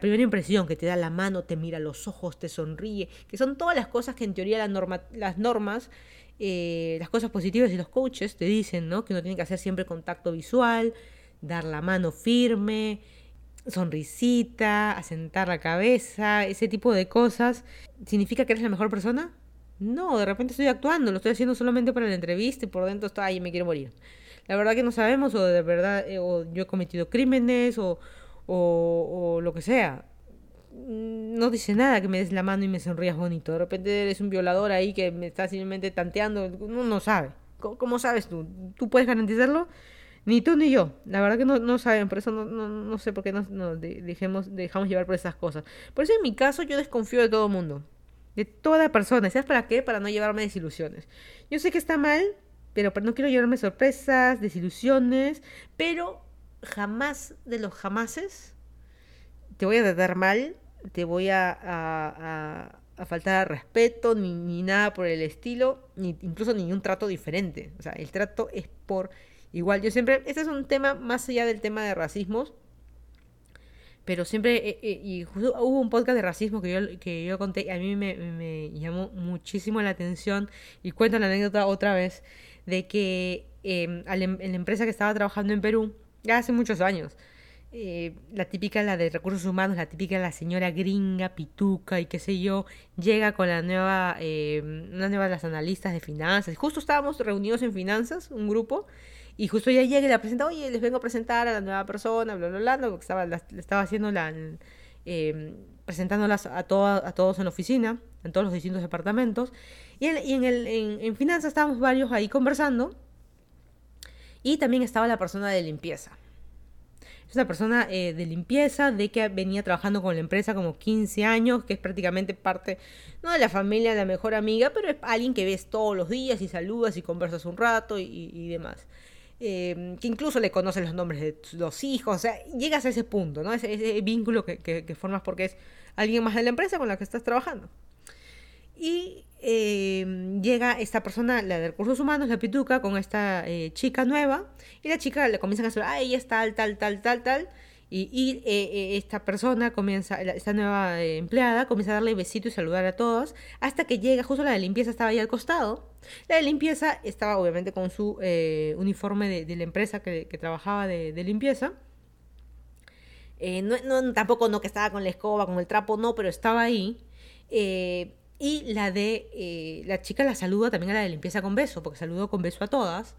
primera impresión, que te da la mano, te mira los ojos, te sonríe, que son todas las cosas que en teoría la norma, las normas, eh, las cosas positivas y los coaches te dicen, ¿no? Que uno tiene que hacer siempre contacto visual, dar la mano firme, sonrisita, asentar la cabeza, ese tipo de cosas. ¿Significa que eres la mejor persona? No, de repente estoy actuando, lo estoy haciendo solamente para la entrevista y por dentro está, ahí me quiero morir. La verdad que no sabemos, o de verdad, eh, o yo he cometido crímenes, o, o, lo que sea. No dice nada que me des la mano y me sonrías bonito. De repente eres un violador ahí que me está simplemente tanteando. Uno no sabe. ¿Cómo, sabes tú? ¿Tú puedes garantizarlo? Ni tú ni yo. La verdad que no, no saben. Por eso no, no, no sé por qué nos, dejemos, dejamos llevar por esas cosas. Por eso en mi caso yo desconfío de todo mundo de toda persona. ¿Sabes para qué? Para no llevarme desilusiones. Yo sé que está mal, pero no quiero llevarme sorpresas, desilusiones, pero jamás de los jamases te voy a tratar mal, te voy a, faltar respeto, ni, ni, nada por el estilo, ni incluso ni un trato diferente. O sea, el trato es por igual. Yo siempre, este es un tema más allá del tema de racismos pero siempre, eh, eh, y hubo un podcast de racismo que yo, que yo conté, y a mí me, llamó muchísimo la atención, y cuento la anécdota otra vez, de que em, en la empresa que estaba trabajando en Perú, ya hace muchos años, eh, la típica, la de recursos humanos, la típica, la señora gringa, pituca y qué sé yo, llega con la nueva, em, una nueva de las analistas de finanzas. Justo estábamos reunidos en finanzas, un grupo, y justo ya llega y la presenta, oye, les vengo a presentar a la nueva persona, bla, bla, bla, porque estaba, le estaba haciendo la, eh, presentándolas a, a todos en la oficina, en todos los distintos departamentos. Y en, y en, el, en, finanzas estábamos varios ahí conversando. Y también estaba la persona de limpieza. Es una persona eh, de limpieza, de que venía trabajando con la empresa como 15 años, que es prácticamente parte, no de la familia, de la mejor amiga, pero es alguien que ves todos los días y saludas y conversas un rato y, demás. Eh, que incluso le conoce los nombres de los hijos, o sea, llegas a ese punto, ¿no? Ese, vínculo que, que formas porque es alguien más de la empresa con la que estás trabajando. Y eh, llega esta persona, la de recursos humanos, la pituca, con esta eh, chica nueva. Y la chica le comienza a decir, ah, ella es tal, tal, tal, tal, tal. Y, eh, esta persona comienza, esta nueva empleada comienza a darle besito y saludar a todos, hasta que llega, justo la de limpieza estaba ahí al costado. La de limpieza estaba obviamente con su uniforme de, la empresa que, trabajaba de, limpieza. no, tampoco no que estaba con la escoba, con el trapo, no, pero estaba ahí. Y la de eh, la chica la saluda también a la de limpieza con beso, porque saludó con beso a todas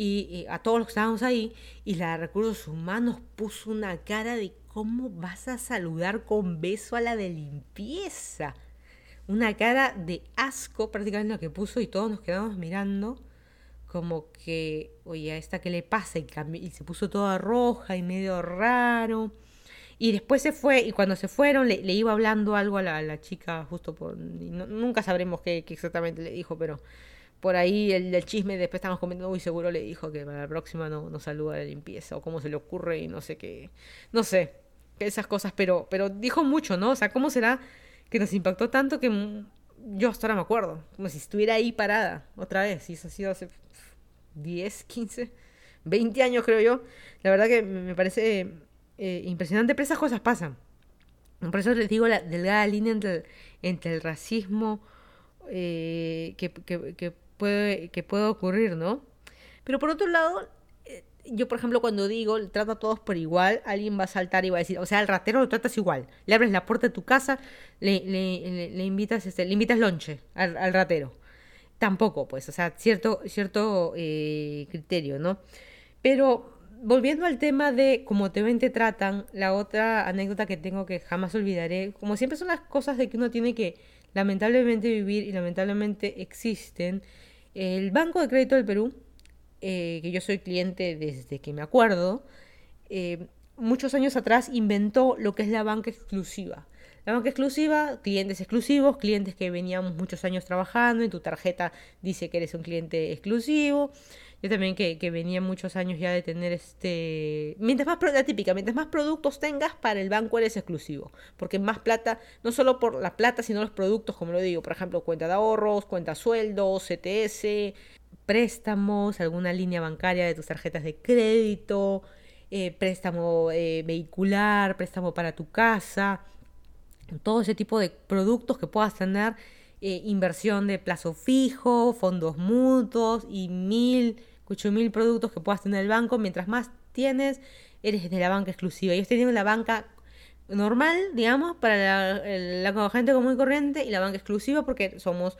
y, a todos los que estábamos ahí. Y la de recursos humanos puso una cara de cómo vas a saludar con beso a la de limpieza. Una cara de asco prácticamente lo que puso y todos nos quedamos mirando como que, oye, ¿a esta qué le pasa? Y, y se puso toda roja y medio raro. Y después se fue, y cuando se fueron, le, iba hablando algo a la, chica, justo por. nunca sabremos qué, exactamente le dijo, pero por ahí el, chisme después estamos comiendo, uy, seguro le dijo que para la próxima no, no saluda a la limpieza, o cómo se le ocurre, y no sé qué. No sé, esas cosas, pero, pero dijo mucho, ¿no? O sea, ¿cómo será que nos impactó tanto que yo hasta ahora me acuerdo? Como si estuviera ahí parada, otra vez, y eso ha sido hace 10, 15, 20 años, creo yo. La verdad que me parece eh, impresionante, pero esas cosas pasan. Por eso les digo la delgada línea entre, entre el racismo eh, que, puede, que puede ocurrir, ¿no? Pero por otro lado, eh, yo por ejemplo cuando digo trato a todos por igual, alguien va a saltar y va a decir, o sea, al ratero lo tratas igual. Le abres la puerta de tu casa, le, invitas, este, le invitas lonche al, al, ratero. Tampoco, pues, o sea, cierto, cierto criterio, ¿no? Pero volviendo al tema de cómo te ven, te tratan, la otra anécdota que tengo que jamás olvidaré, como siempre son las cosas de que uno tiene que lamentablemente vivir y lamentablemente existen. El Banco de Crédito del Perú, eh, que yo soy cliente desde que me acuerdo, eh, muchos años atrás inventó lo que es la banca exclusiva. La banca exclusiva, clientes exclusivos, clientes que veníamos muchos años trabajando y tu tarjeta dice que eres un cliente exclusivo. Yo también que, venía muchos años ya de tener este... Mientras más, la típica, mientras más productos tengas, para el banco eres exclusivo. Porque más plata, no solo por la plata, sino los productos, como lo digo, por ejemplo, cuenta de ahorros, cuenta sueldos, CTS, préstamos, alguna línea bancaria de tus tarjetas de crédito, eh, préstamo eh, vehicular, préstamo para tu casa, todo ese tipo de productos que puedas tener eh, inversión de plazo fijo, fondos mutuos y mil, ocho mil productos que puedas tener el banco. Mientras más tienes, eres de la banca exclusiva. Estoy teniendo la banca normal, digamos, para la, la, gente común y corriente y la banca exclusiva porque somos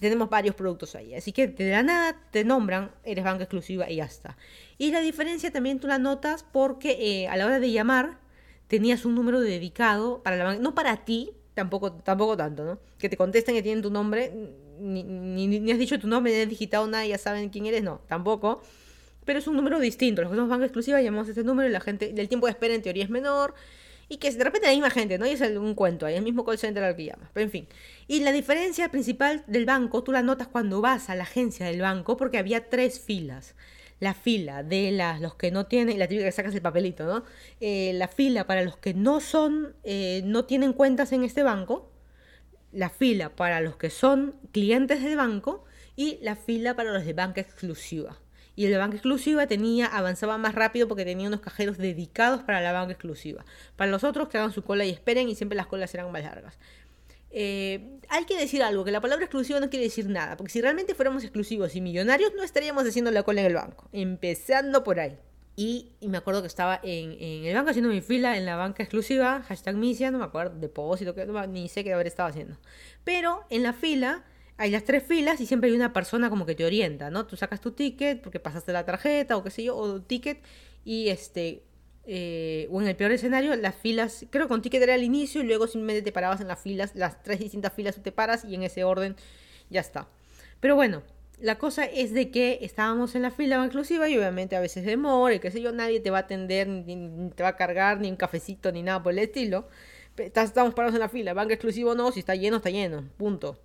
tenemos varios productos ahí. Así que de la nada te nombran, eres banca exclusiva y ya está. Y la diferencia también tú la notas porque eh, a la hora de llamar tenías un número dedicado para la banca, no para ti, tampoco, tampoco tanto, ¿no? Que te contesten que tienen tu nombre, ni, ni, has dicho tu nombre, ni has digitado nada, ya saben quién eres, no, tampoco. Pero es un número distinto. Los que somos banca exclusiva llamamos a número y la gente, el tiempo de espera en teoría es menor. Y que de repente la misma gente, ¿no? Y es un cuento, hay el mismo call center al que llamas. Pero en fin. Y la diferencia principal del banco, tú la notas cuando vas a la agencia del banco, porque había tres filas la fila de las, los que no tienen, la típica que sacas el papelito, ¿no? Eh, la fila para los que no son, eh, no tienen cuentas en este banco, la fila para los que son clientes del banco y la fila para los de banca exclusiva. Y el de banca exclusiva tenía, avanzaba más rápido porque tenía unos cajeros dedicados para la banca exclusiva. Para los otros que hagan su cola y esperen y siempre las colas eran más largas. Eh, hay que decir algo, que la palabra exclusiva no quiere decir nada, porque si realmente fuéramos exclusivos y millonarios no estaríamos haciendo la cola en el banco, empezando por ahí. Y, me acuerdo que estaba en, el banco haciendo mi fila en la banca exclusiva, hashtag misia, no me acuerdo, depósito, que, ni sé qué haber estado haciendo. Pero en la fila hay las tres filas y siempre hay una persona como que te orienta, ¿no? Tú sacas tu ticket porque pasaste la tarjeta o qué sé yo, o ticket, y este, eh, o en el peor escenario, las filas, creo que con ticket era al inicio y luego simplemente te parabas en las filas, las tres distintas filas tú te paras y en ese orden ya está. Pero bueno, la cosa es de que estábamos en la fila inclusiva y obviamente a veces demora y qué sé yo, nadie te va a atender, ni, te va a cargar, ni un cafecito, ni nada por el estilo. Estamos parados en la fila, banco exclusivo no, si está lleno, está lleno, punto.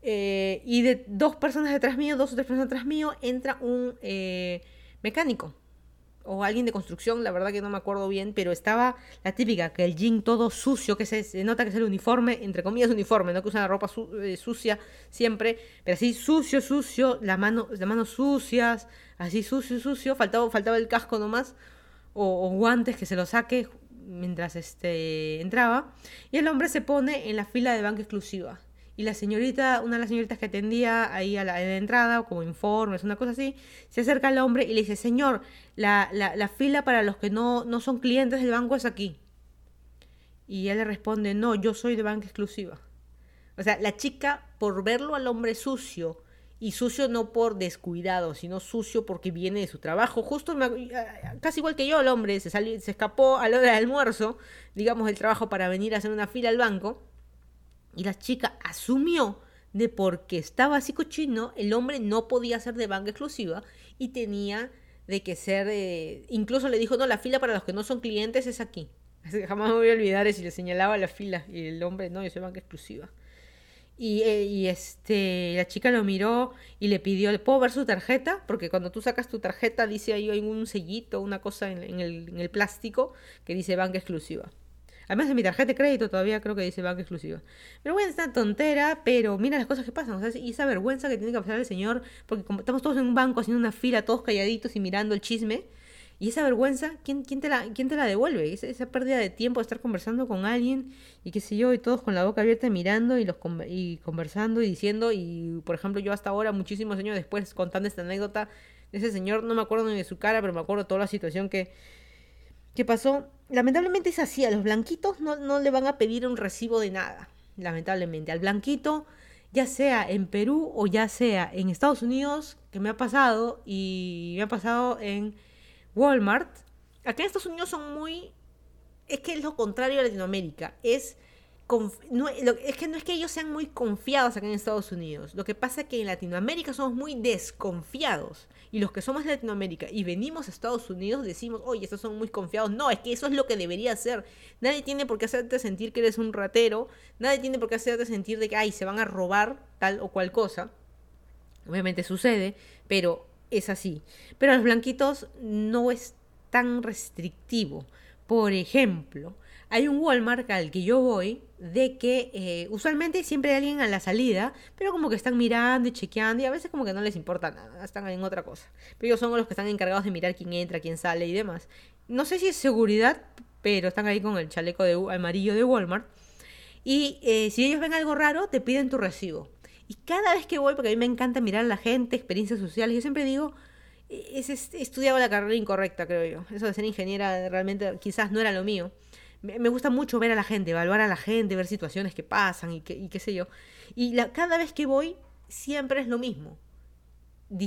Eh, y de dos personas detrás mío, dos o tres personas detrás mío, entra un eh, mecánico o alguien de construcción, la verdad que no me acuerdo bien, pero estaba la típica, que el jean todo sucio, que se, nota que es el uniforme, entre comillas uniforme, no que usa la ropa eh, sucia siempre, pero así sucio, sucio, las manos, las manos sucias, así sucio, sucio, faltaba, faltaba el casco nomás, o, o guantes que se lo saque mientras este, entraba, y el hombre se pone en la fila de banca exclusiva. Y la señorita, una de las señoritas que atendía ahí a la, entrada, como informes, una cosa así, se acerca al hombre y le dice, señor, la, la, fila para los que no, no son clientes del banco es aquí. Y él le responde, no, yo soy de banca exclusiva. O sea, la chica, por verlo al hombre sucio, y sucio no por descuidado, sino sucio porque viene de su trabajo. Justo casi igual que yo, el hombre se, salió, se escapó a la hora del almuerzo, digamos, del trabajo para venir a hacer una fila al banco y la chica asumió de porque estaba así cochino, el hombre no podía ser de banca exclusiva y tenía de que ser, eh, incluso le dijo, no, la fila para los que no son clientes es aquí. jamás me voy a olvidar si le señalaba la fila y el hombre, no, yo soy banca exclusiva. Y, eh, este, la chica lo miró y le pidió, ¿puedo ver su tarjeta? Porque cuando tú sacas tu tarjeta dice ahí hay un sellito, una cosa en, el, en el plástico que dice banca exclusiva. Además de mi tarjeta de crédito todavía creo que dice banca exclusiva. Una tontera, pero mira las cosas que pasan. y esa vergüenza que tiene que pasar el señor, porque como estamos todos en un banco haciendo una fila, todos calladitos y mirando el chisme. Y esa vergüenza, ¿quién, quién, te, la, quién te la devuelve? Esa, pérdida de tiempo de estar conversando con alguien y qué sé yo, y todos con la boca abierta mirando y, los, y conversando y diciendo. Y por ejemplo, yo hasta ahora, muchísimos años después, contando esta anécdota ese señor, no me acuerdo ni de su cara, pero me acuerdo toda la situación que, que pasó lamentablemente es así, a los blanquitos no, le van a pedir un recibo de nada, lamentablemente. Al blanquito, ya sea en Perú o ya sea en Estados Unidos, que me ha pasado y me ha pasado en Walmart, acá en Estados Unidos son muy... Es que es lo contrario a Latinoamérica, es es que no es que ellos sean muy confiados acá en Estados Unidos. Lo que pasa es que en Latinoamérica somos muy desconfiados. Y los que somos Latinoamérica y venimos a Estados Unidos decimos, oye, estos son muy confiados. No, es que eso es lo que debería ser. Nadie tiene por qué hacerte sentir que eres un ratero. Nadie tiene por qué hacerte sentir de que, ay, se van a robar tal o cual cosa. Obviamente sucede, pero es así. Pero a los blanquitos no es tan restrictivo. Por ejemplo, hay un Walmart al que yo voy de que eh, usualmente siempre hay alguien a la salida, pero como que están mirando y chequeando y a veces como que no les importa nada, están en otra cosa. Pero ellos son los que están encargados de mirar quién entra, quién sale y demás. No sé si es seguridad, pero están ahí con el chaleco de, amarillo de Walmart. Y eh, si ellos ven algo raro, te piden tu recibo. Y cada vez que voy, porque a mí me encanta mirar a la gente, experiencias sociales, yo siempre digo, he estudiado la carrera incorrecta, creo yo. Eso de ser ingeniera realmente quizás no era lo mío me, gusta mucho ver a la gente, evaluar a la gente, ver situaciones que pasan y, que, qué sé yo. Y cada vez que voy, siempre es lo mismo.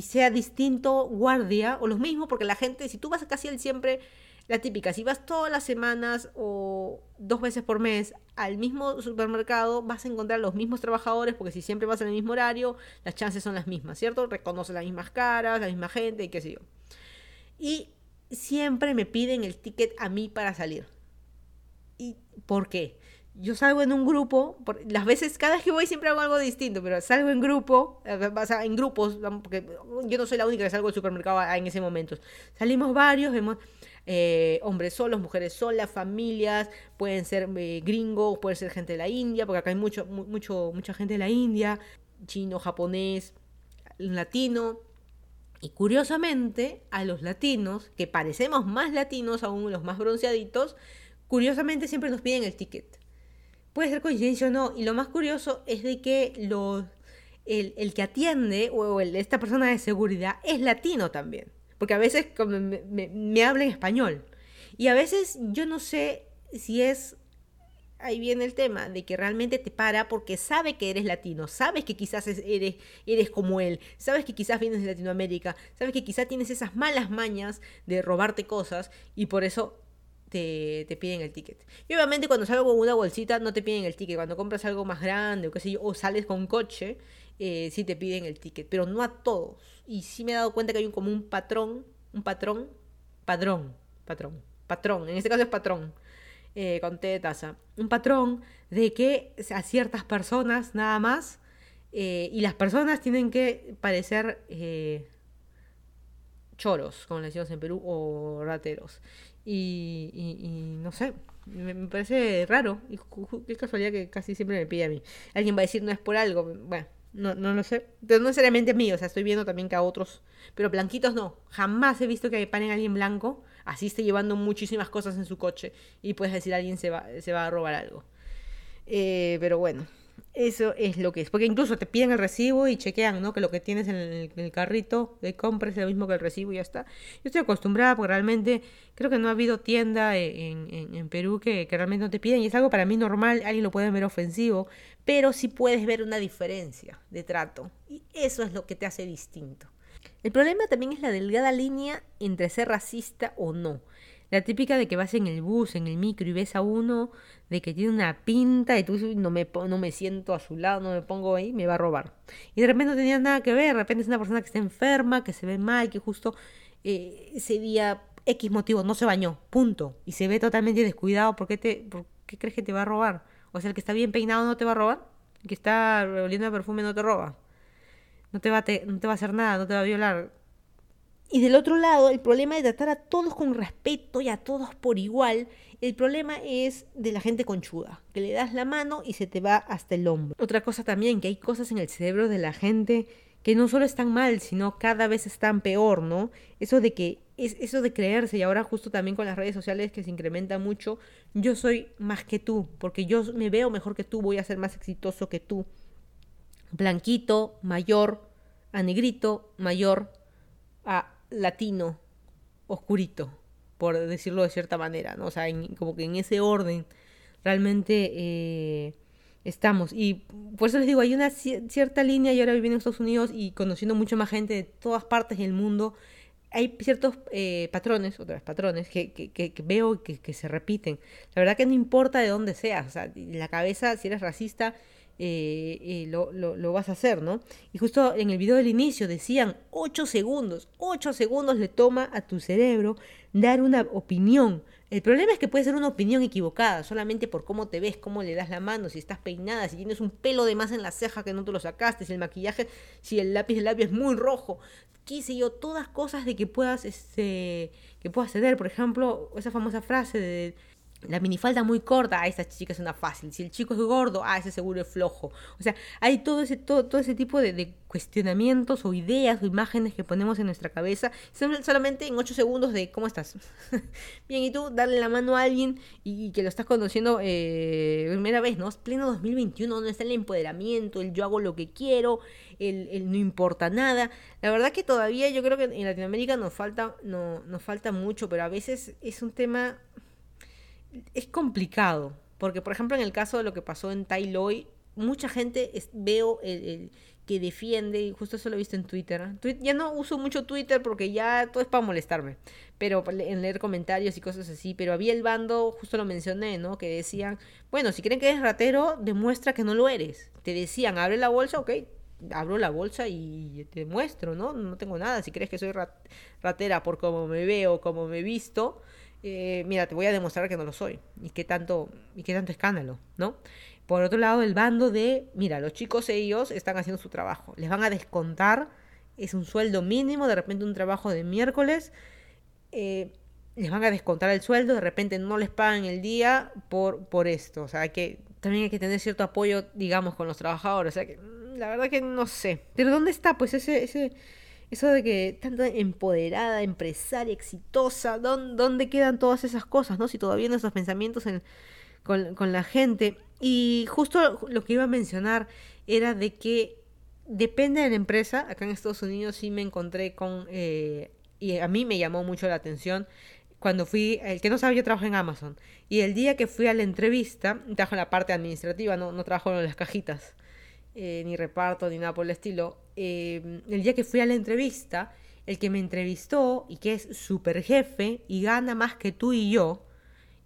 Sea distinto guardia o lo mismo, porque la gente, si tú vas casi al siempre, la típica, si vas todas las semanas o dos veces por mes al mismo supermercado, vas a encontrar los mismos trabajadores, porque si siempre vas en el mismo horario, las chances son las mismas, ¿cierto? Reconoce las mismas caras, la misma gente y qué sé yo. Y siempre me piden el ticket a mí para salir. ¿Y por qué? Yo salgo en un grupo, las veces, cada vez que voy siempre hago algo distinto, pero salgo en grupo, eh, en grupos, porque yo no soy la única que salgo del supermercado en ese momento. Salimos varios, vemos eh, hombres solos, mujeres solas, familias, pueden ser eh, gringos, pueden ser gente de la India, porque acá hay mucho, mucho, mucha gente de la India, chino, japonés, latino. Y curiosamente, a los latinos, que parecemos más latinos, aún los más bronceaditos, curiosamente siempre nos piden el ticket. Puede ser coincidencia o no, y lo más curioso es de que los, el, que atiende o esta persona de seguridad es latino también, porque a veces me, me, habla en español. Y a veces yo no sé si es ahí viene el tema de que realmente te para porque sabe que eres latino, sabes que quizás eres, eres como él, sabes que quizás vienes de Latinoamérica, sabes que quizás tienes esas malas mañas de robarte cosas y por eso te, te, piden el ticket. Y obviamente cuando salgo con una bolsita no te piden el ticket. Cuando compras algo más grande o qué sé yo, o sales con coche, eh, sí te piden el ticket. Pero no a todos. Y sí me he dado cuenta que hay un, como un patrón, un patrón, padrón, patrón, patrón, en este caso es patrón, eh, con T de taza. Un patrón de que a ciertas personas nada más, eh, y las personas tienen que parecer choros, como le decimos en Perú, o rateros. Y, no sé, me, parece raro. Y qué casualidad que casi siempre me pide a mí. Alguien va a decir no es por algo. Bueno, no, no lo sé. Pero no necesariamente mío. O sea, estoy viendo también que a otros. Pero blanquitos no. Jamás he visto que paren a alguien blanco. Así esté llevando muchísimas cosas en su coche. Y puedes decir alguien se va, se va a robar algo. Eh, pero bueno. Eso es lo que es. Porque incluso te piden el recibo y chequean, ¿no? Que lo que tienes en el, carrito de compra es lo mismo que el recibo y ya está. Yo estoy acostumbrada porque realmente creo que no ha habido tienda en, en, Perú que, que, realmente no te piden. Y es algo para mí normal. Alguien lo puede ver ofensivo. Pero sí puedes ver una diferencia de trato. Y eso es lo que te hace distinto. El problema también es la delgada línea entre ser racista o no. La típica de que vas en el bus, en el micro y ves a uno de que tiene una pinta y tú no me, no me siento a su lado, no me pongo ahí, me va a robar. Y de repente no tenía nada que ver, de repente es una persona que está enferma, que se ve mal, que justo eh, ese día X motivo no se bañó, punto. Y se ve totalmente descuidado, ¿por qué, te, ¿por qué crees que te va a robar? O sea, el que está bien peinado no te va a robar, el que está oliendo perfume no te roba. No te, va no te va a hacer nada, no te va a violar. Y del otro lado, el problema de tratar a todos con respeto y a todos por igual, el problema es de la gente conchuda, que le das la mano y se te va hasta el hombro. Otra cosa también, que hay cosas en el cerebro de la gente que no solo están mal, sino cada vez están peor, ¿no? Eso de que es eso de creerse y ahora justo también con las redes sociales que se incrementa mucho, yo soy más que tú, porque yo me veo mejor que tú, voy a ser más exitoso que tú. Blanquito, mayor, a negrito, mayor, a latino, oscurito, por decirlo de cierta manera, ¿no? O sea, como que en ese orden realmente eh, estamos. Y por eso les digo, hay una cierta línea, y ahora viviendo en Estados Unidos y conociendo mucho más gente de todas partes del mundo, hay ciertos eh, patrones, otras patrones, que, que, que veo que, que, se repiten. La verdad que no importa de dónde seas, o sea, la cabeza, si eres racista, eh, lo, lo, vas a hacer, ¿no? Y justo en el video del inicio decían 8 segundos, 8 segundos le toma a tu cerebro dar una opinión. El problema es que puede ser una opinión equivocada, solamente por cómo te ves, cómo le das la mano, si estás peinada, si tienes un pelo de más en la ceja que no te lo sacaste, si el maquillaje, si el lápiz de labio es muy rojo, qué sé yo, todas cosas de que puedas, este, que puedas ceder. Por ejemplo, esa famosa frase de la minifalda muy corta, ah, esa chica es una fácil. Si el chico es gordo, ah, ese seguro es flojo. O sea, hay todo ese, todo, todo ese tipo de, cuestionamientos o ideas o imágenes que ponemos en nuestra cabeza solamente en 8 segundos de ¿cómo estás? (laughs) Bien, y tú darle la mano a alguien y, que lo estás conociendo eh, primera vez, ¿no? Es pleno 2021, donde está el empoderamiento, el yo hago lo que quiero, el, el, no importa nada. La verdad que todavía yo creo que en Latinoamérica nos falta, no, nos falta mucho, pero a veces es un tema es complicado, porque por ejemplo en el caso de lo que pasó en Tailoy, mucha gente veo el, que defiende, y justo eso lo he visto en Twitter. ya no uso mucho Twitter porque ya todo es para molestarme, pero en leer comentarios y cosas así, pero había el bando, justo lo mencioné, ¿no? Que decían, bueno, si creen que eres ratero, demuestra que no lo eres. Te decían, abre la bolsa, ok, abro la bolsa y te muestro, ¿no? No tengo nada. Si crees que soy ratera por cómo me veo, cómo me visto, eh, mira, te voy a demostrar que no lo soy. Y qué tanto, y qué tanto escándalo, ¿no? Por otro lado, el bando de, mira, los chicos ellos están haciendo su trabajo. Les van a descontar, es un sueldo mínimo, de repente un trabajo de miércoles. Eh, les van a descontar el sueldo, de repente no les pagan el día por, por esto. O sea, que también hay que tener cierto apoyo, digamos, con los trabajadores. O sea, que mm, la verdad que no sé. Pero ¿dónde está pues ese, ese, eso de que tanta empoderada, empresaria, exitosa, ¿dónde, quedan todas esas cosas, no? Si todavía no esos pensamientos con, la gente. Y justo lo que iba a mencionar era de que depende de la empresa. Acá en Estados Unidos sí me encontré con... Eh, y a mí me llamó mucho la atención cuando fui, el que no sabe, yo trabajo en Amazon. Y el día que fui a la entrevista, trabajo en la parte administrativa, no, no trabajo en las cajitas. Eh, ni reparto, ni nada por el estilo. Eh, el día que fui a la entrevista, el que me entrevistó y que es super jefe y gana más que tú y yo,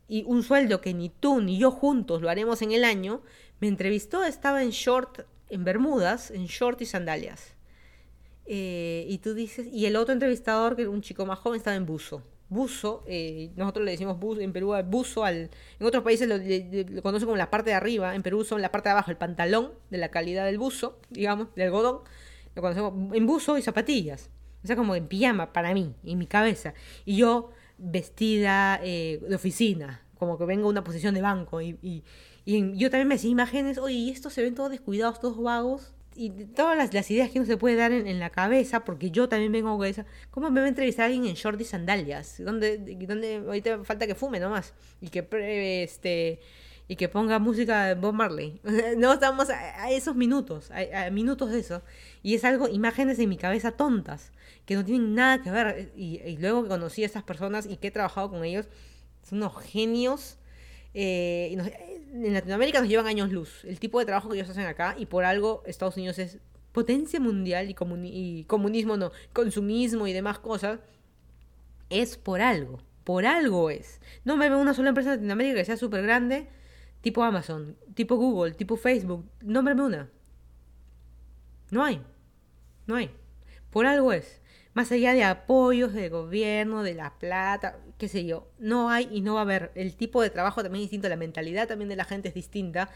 y un sueldo que ni tú ni yo juntos lo haremos en el año, me entrevistó, estaba en short, en bermudas, en short y sandalias. Eh, y tú dices, y el otro entrevistador, que era un chico más joven, estaba en buzo. Buzo, eh, nosotros le decimos buzo, en Perú buzo, al, en otros países lo, conocen como la parte de arriba, en Perú son la parte de abajo, el pantalón de la calidad del buzo, digamos, del algodón, lo conocemos en buzo y zapatillas. O sea, como en pijama para mí, en mi cabeza. Y yo vestida eh, de oficina, como que vengo a una posición de banco. Y, y, yo también me hacía imágenes, oye, y estos se ven todos descuidados, todos vagos. Y todas las, ideas que uno se puede dar en, la cabeza, porque yo también vengo con esa. ¿Cómo me va a entrevistar a alguien en short y sandalias? ¿Dónde, dónde ahorita falta que fume nomás? Y que este y que ponga música de Bob Marley. (laughs) no estamos a, esos minutos, a, minutos de eso. Y es algo, imágenes en mi cabeza tontas, que no tienen nada que ver. Y, luego que conocí a estas personas y que he trabajado con ellos, son unos genios. Eh, en Latinoamérica nos llevan años luz, el tipo de trabajo que ellos hacen acá, y por algo Estados Unidos es potencia mundial y, y comunismo no, consumismo y demás cosas, es por algo, por algo es. No me veo una sola empresa en Latinoamérica que sea súper grande tipo Amazon, tipo Google, tipo Facebook, nómbrame una. No hay. No hay. Por algo es. Más allá de apoyos del gobierno, de la plata, qué sé yo, no hay y no va a haber. El tipo de trabajo también es distinto, la mentalidad también de la gente es distinta.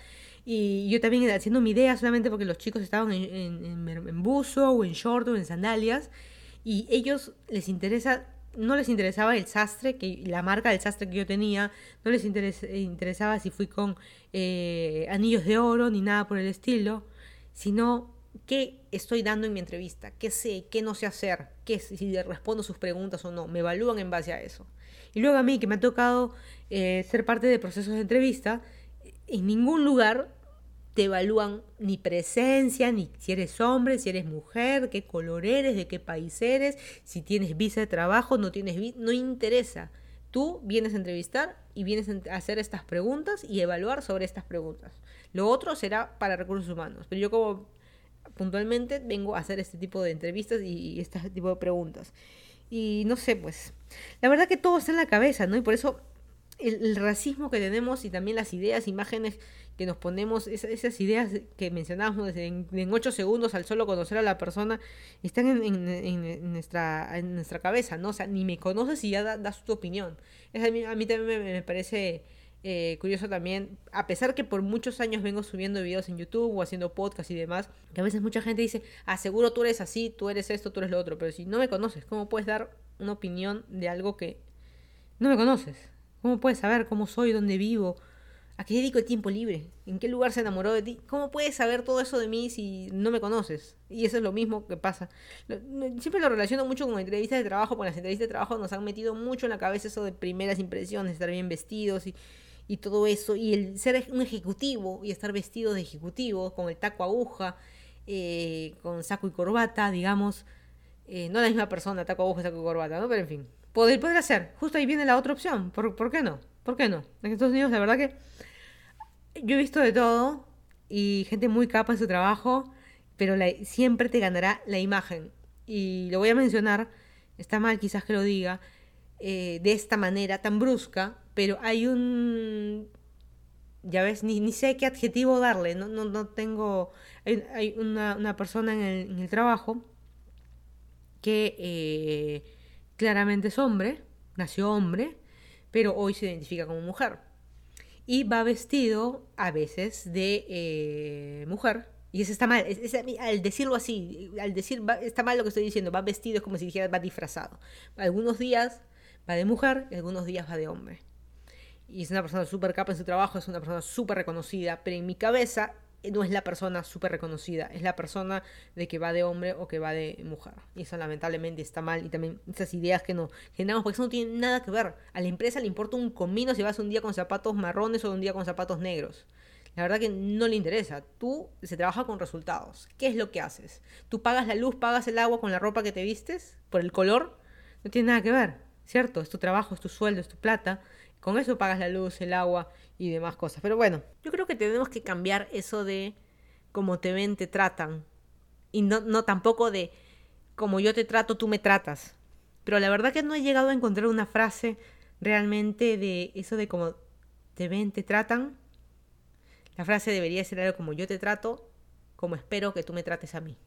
Y yo también haciendo mi idea solamente porque los chicos estaban en, en, en buzo o en short o en sandalias y ellos les interesa no les interesaba el sastre, que la marca del sastre que yo tenía, no les interesaba si fui con eh, anillos de oro ni nada por el estilo, sino qué estoy dando en mi entrevista, qué sé, qué no sé hacer, qué si respondo sus preguntas o no, me evalúan en base a eso. Y luego a mí, que me ha tocado eh, ser parte de procesos de entrevista, en ningún lugar te evalúan ni presencia, ni si eres hombre, si eres mujer, qué color eres, de qué país eres, si tienes visa de trabajo, no tienes visa, no interesa. Tú vienes a entrevistar y vienes a hacer estas preguntas y evaluar sobre estas preguntas. Lo otro será para recursos humanos, pero yo como puntualmente vengo a hacer este tipo de entrevistas y, este tipo de preguntas. Y no sé, pues, la verdad que todo está en la cabeza, ¿no? Y por eso el, racismo que tenemos y también las ideas, imágenes que nos ponemos, esas, ideas que mencionábamos en, ocho segundos al solo conocer a la persona, están en, nuestra, en nuestra cabeza, ¿no? O sea, ni me conoces y ya das tu opinión. Es, a, mí, a mí también me, parece eh, curioso también, a pesar que por muchos años vengo subiendo videos en YouTube o haciendo podcast y demás, que a veces mucha gente dice, ah, seguro tú eres así, tú eres esto, tú eres lo otro, pero si no me conoces, ¿cómo puedes dar una opinión de algo que no me conoces? ¿Cómo puedes saber cómo soy, dónde vivo? ¿A qué dedico el tiempo libre? ¿En qué lugar se enamoró de ti? ¿Cómo puedes saber todo eso de mí si no me conoces? Y eso es lo mismo que pasa. Siempre lo relaciono mucho con entrevistas de trabajo, porque las entrevistas de trabajo nos han metido mucho en la cabeza eso de primeras impresiones, estar bien vestidos y, y todo eso. Y el ser un ejecutivo y estar vestido de ejecutivo, con el taco aguja, eh, con saco y corbata, digamos. Eh, no la misma persona, taco aguja, saco y corbata, ¿no? Pero en fin, poder, poder hacer. Justo ahí viene la otra opción. ¿Por, ¿por qué no? ¿Por qué no? En Estados Unidos, la verdad que yo he visto de todo y gente muy capa en su trabajo, pero siempre te ganará la imagen. Y lo voy a mencionar, está mal quizás que lo diga, eh, de esta manera tan brusca, pero hay un... Ya ves, ni, ni sé qué adjetivo darle, no, no, no tengo... Hay, una, una, persona en el, en el trabajo que... Eh, claramente es hombre, nació hombre, pero hoy se identifica como mujer. Y va vestido a veces de eh, mujer. Y eso está mal. al decirlo así, al decir está mal lo que estoy diciendo, va vestido es como si dijera va disfrazado. Algunos días va de mujer y algunos días va de hombre. Y es una persona súper capa en su trabajo, es una persona súper reconocida, pero en mi cabeza no es la persona súper reconocida, es la persona de que va de hombre o que va de mujer. Y eso lamentablemente está mal. Y también esas ideas que no generamos, porque eso no tiene nada que ver. A la empresa le importa un comino si vas un día con zapatos marrones o un día con zapatos negros. La verdad que no le interesa. Tú se trabaja con resultados. ¿Qué es lo que haces? Tú pagas la luz, pagas el agua con la ropa que te vistes, por el color. No tiene nada que ver, ¿cierto? Es tu trabajo, es tu sueldo, es tu plata. Con eso pagas la luz, el agua y demás cosas. Pero bueno, yo creo que tenemos que cambiar eso de cómo te ven, te tratan. Y no, no tampoco de como yo te trato, tú me tratas. Pero la verdad que no he llegado a encontrar una frase realmente de eso de cómo te ven, te tratan. La frase debería ser algo como yo te trato, como espero que tú me trates a mí.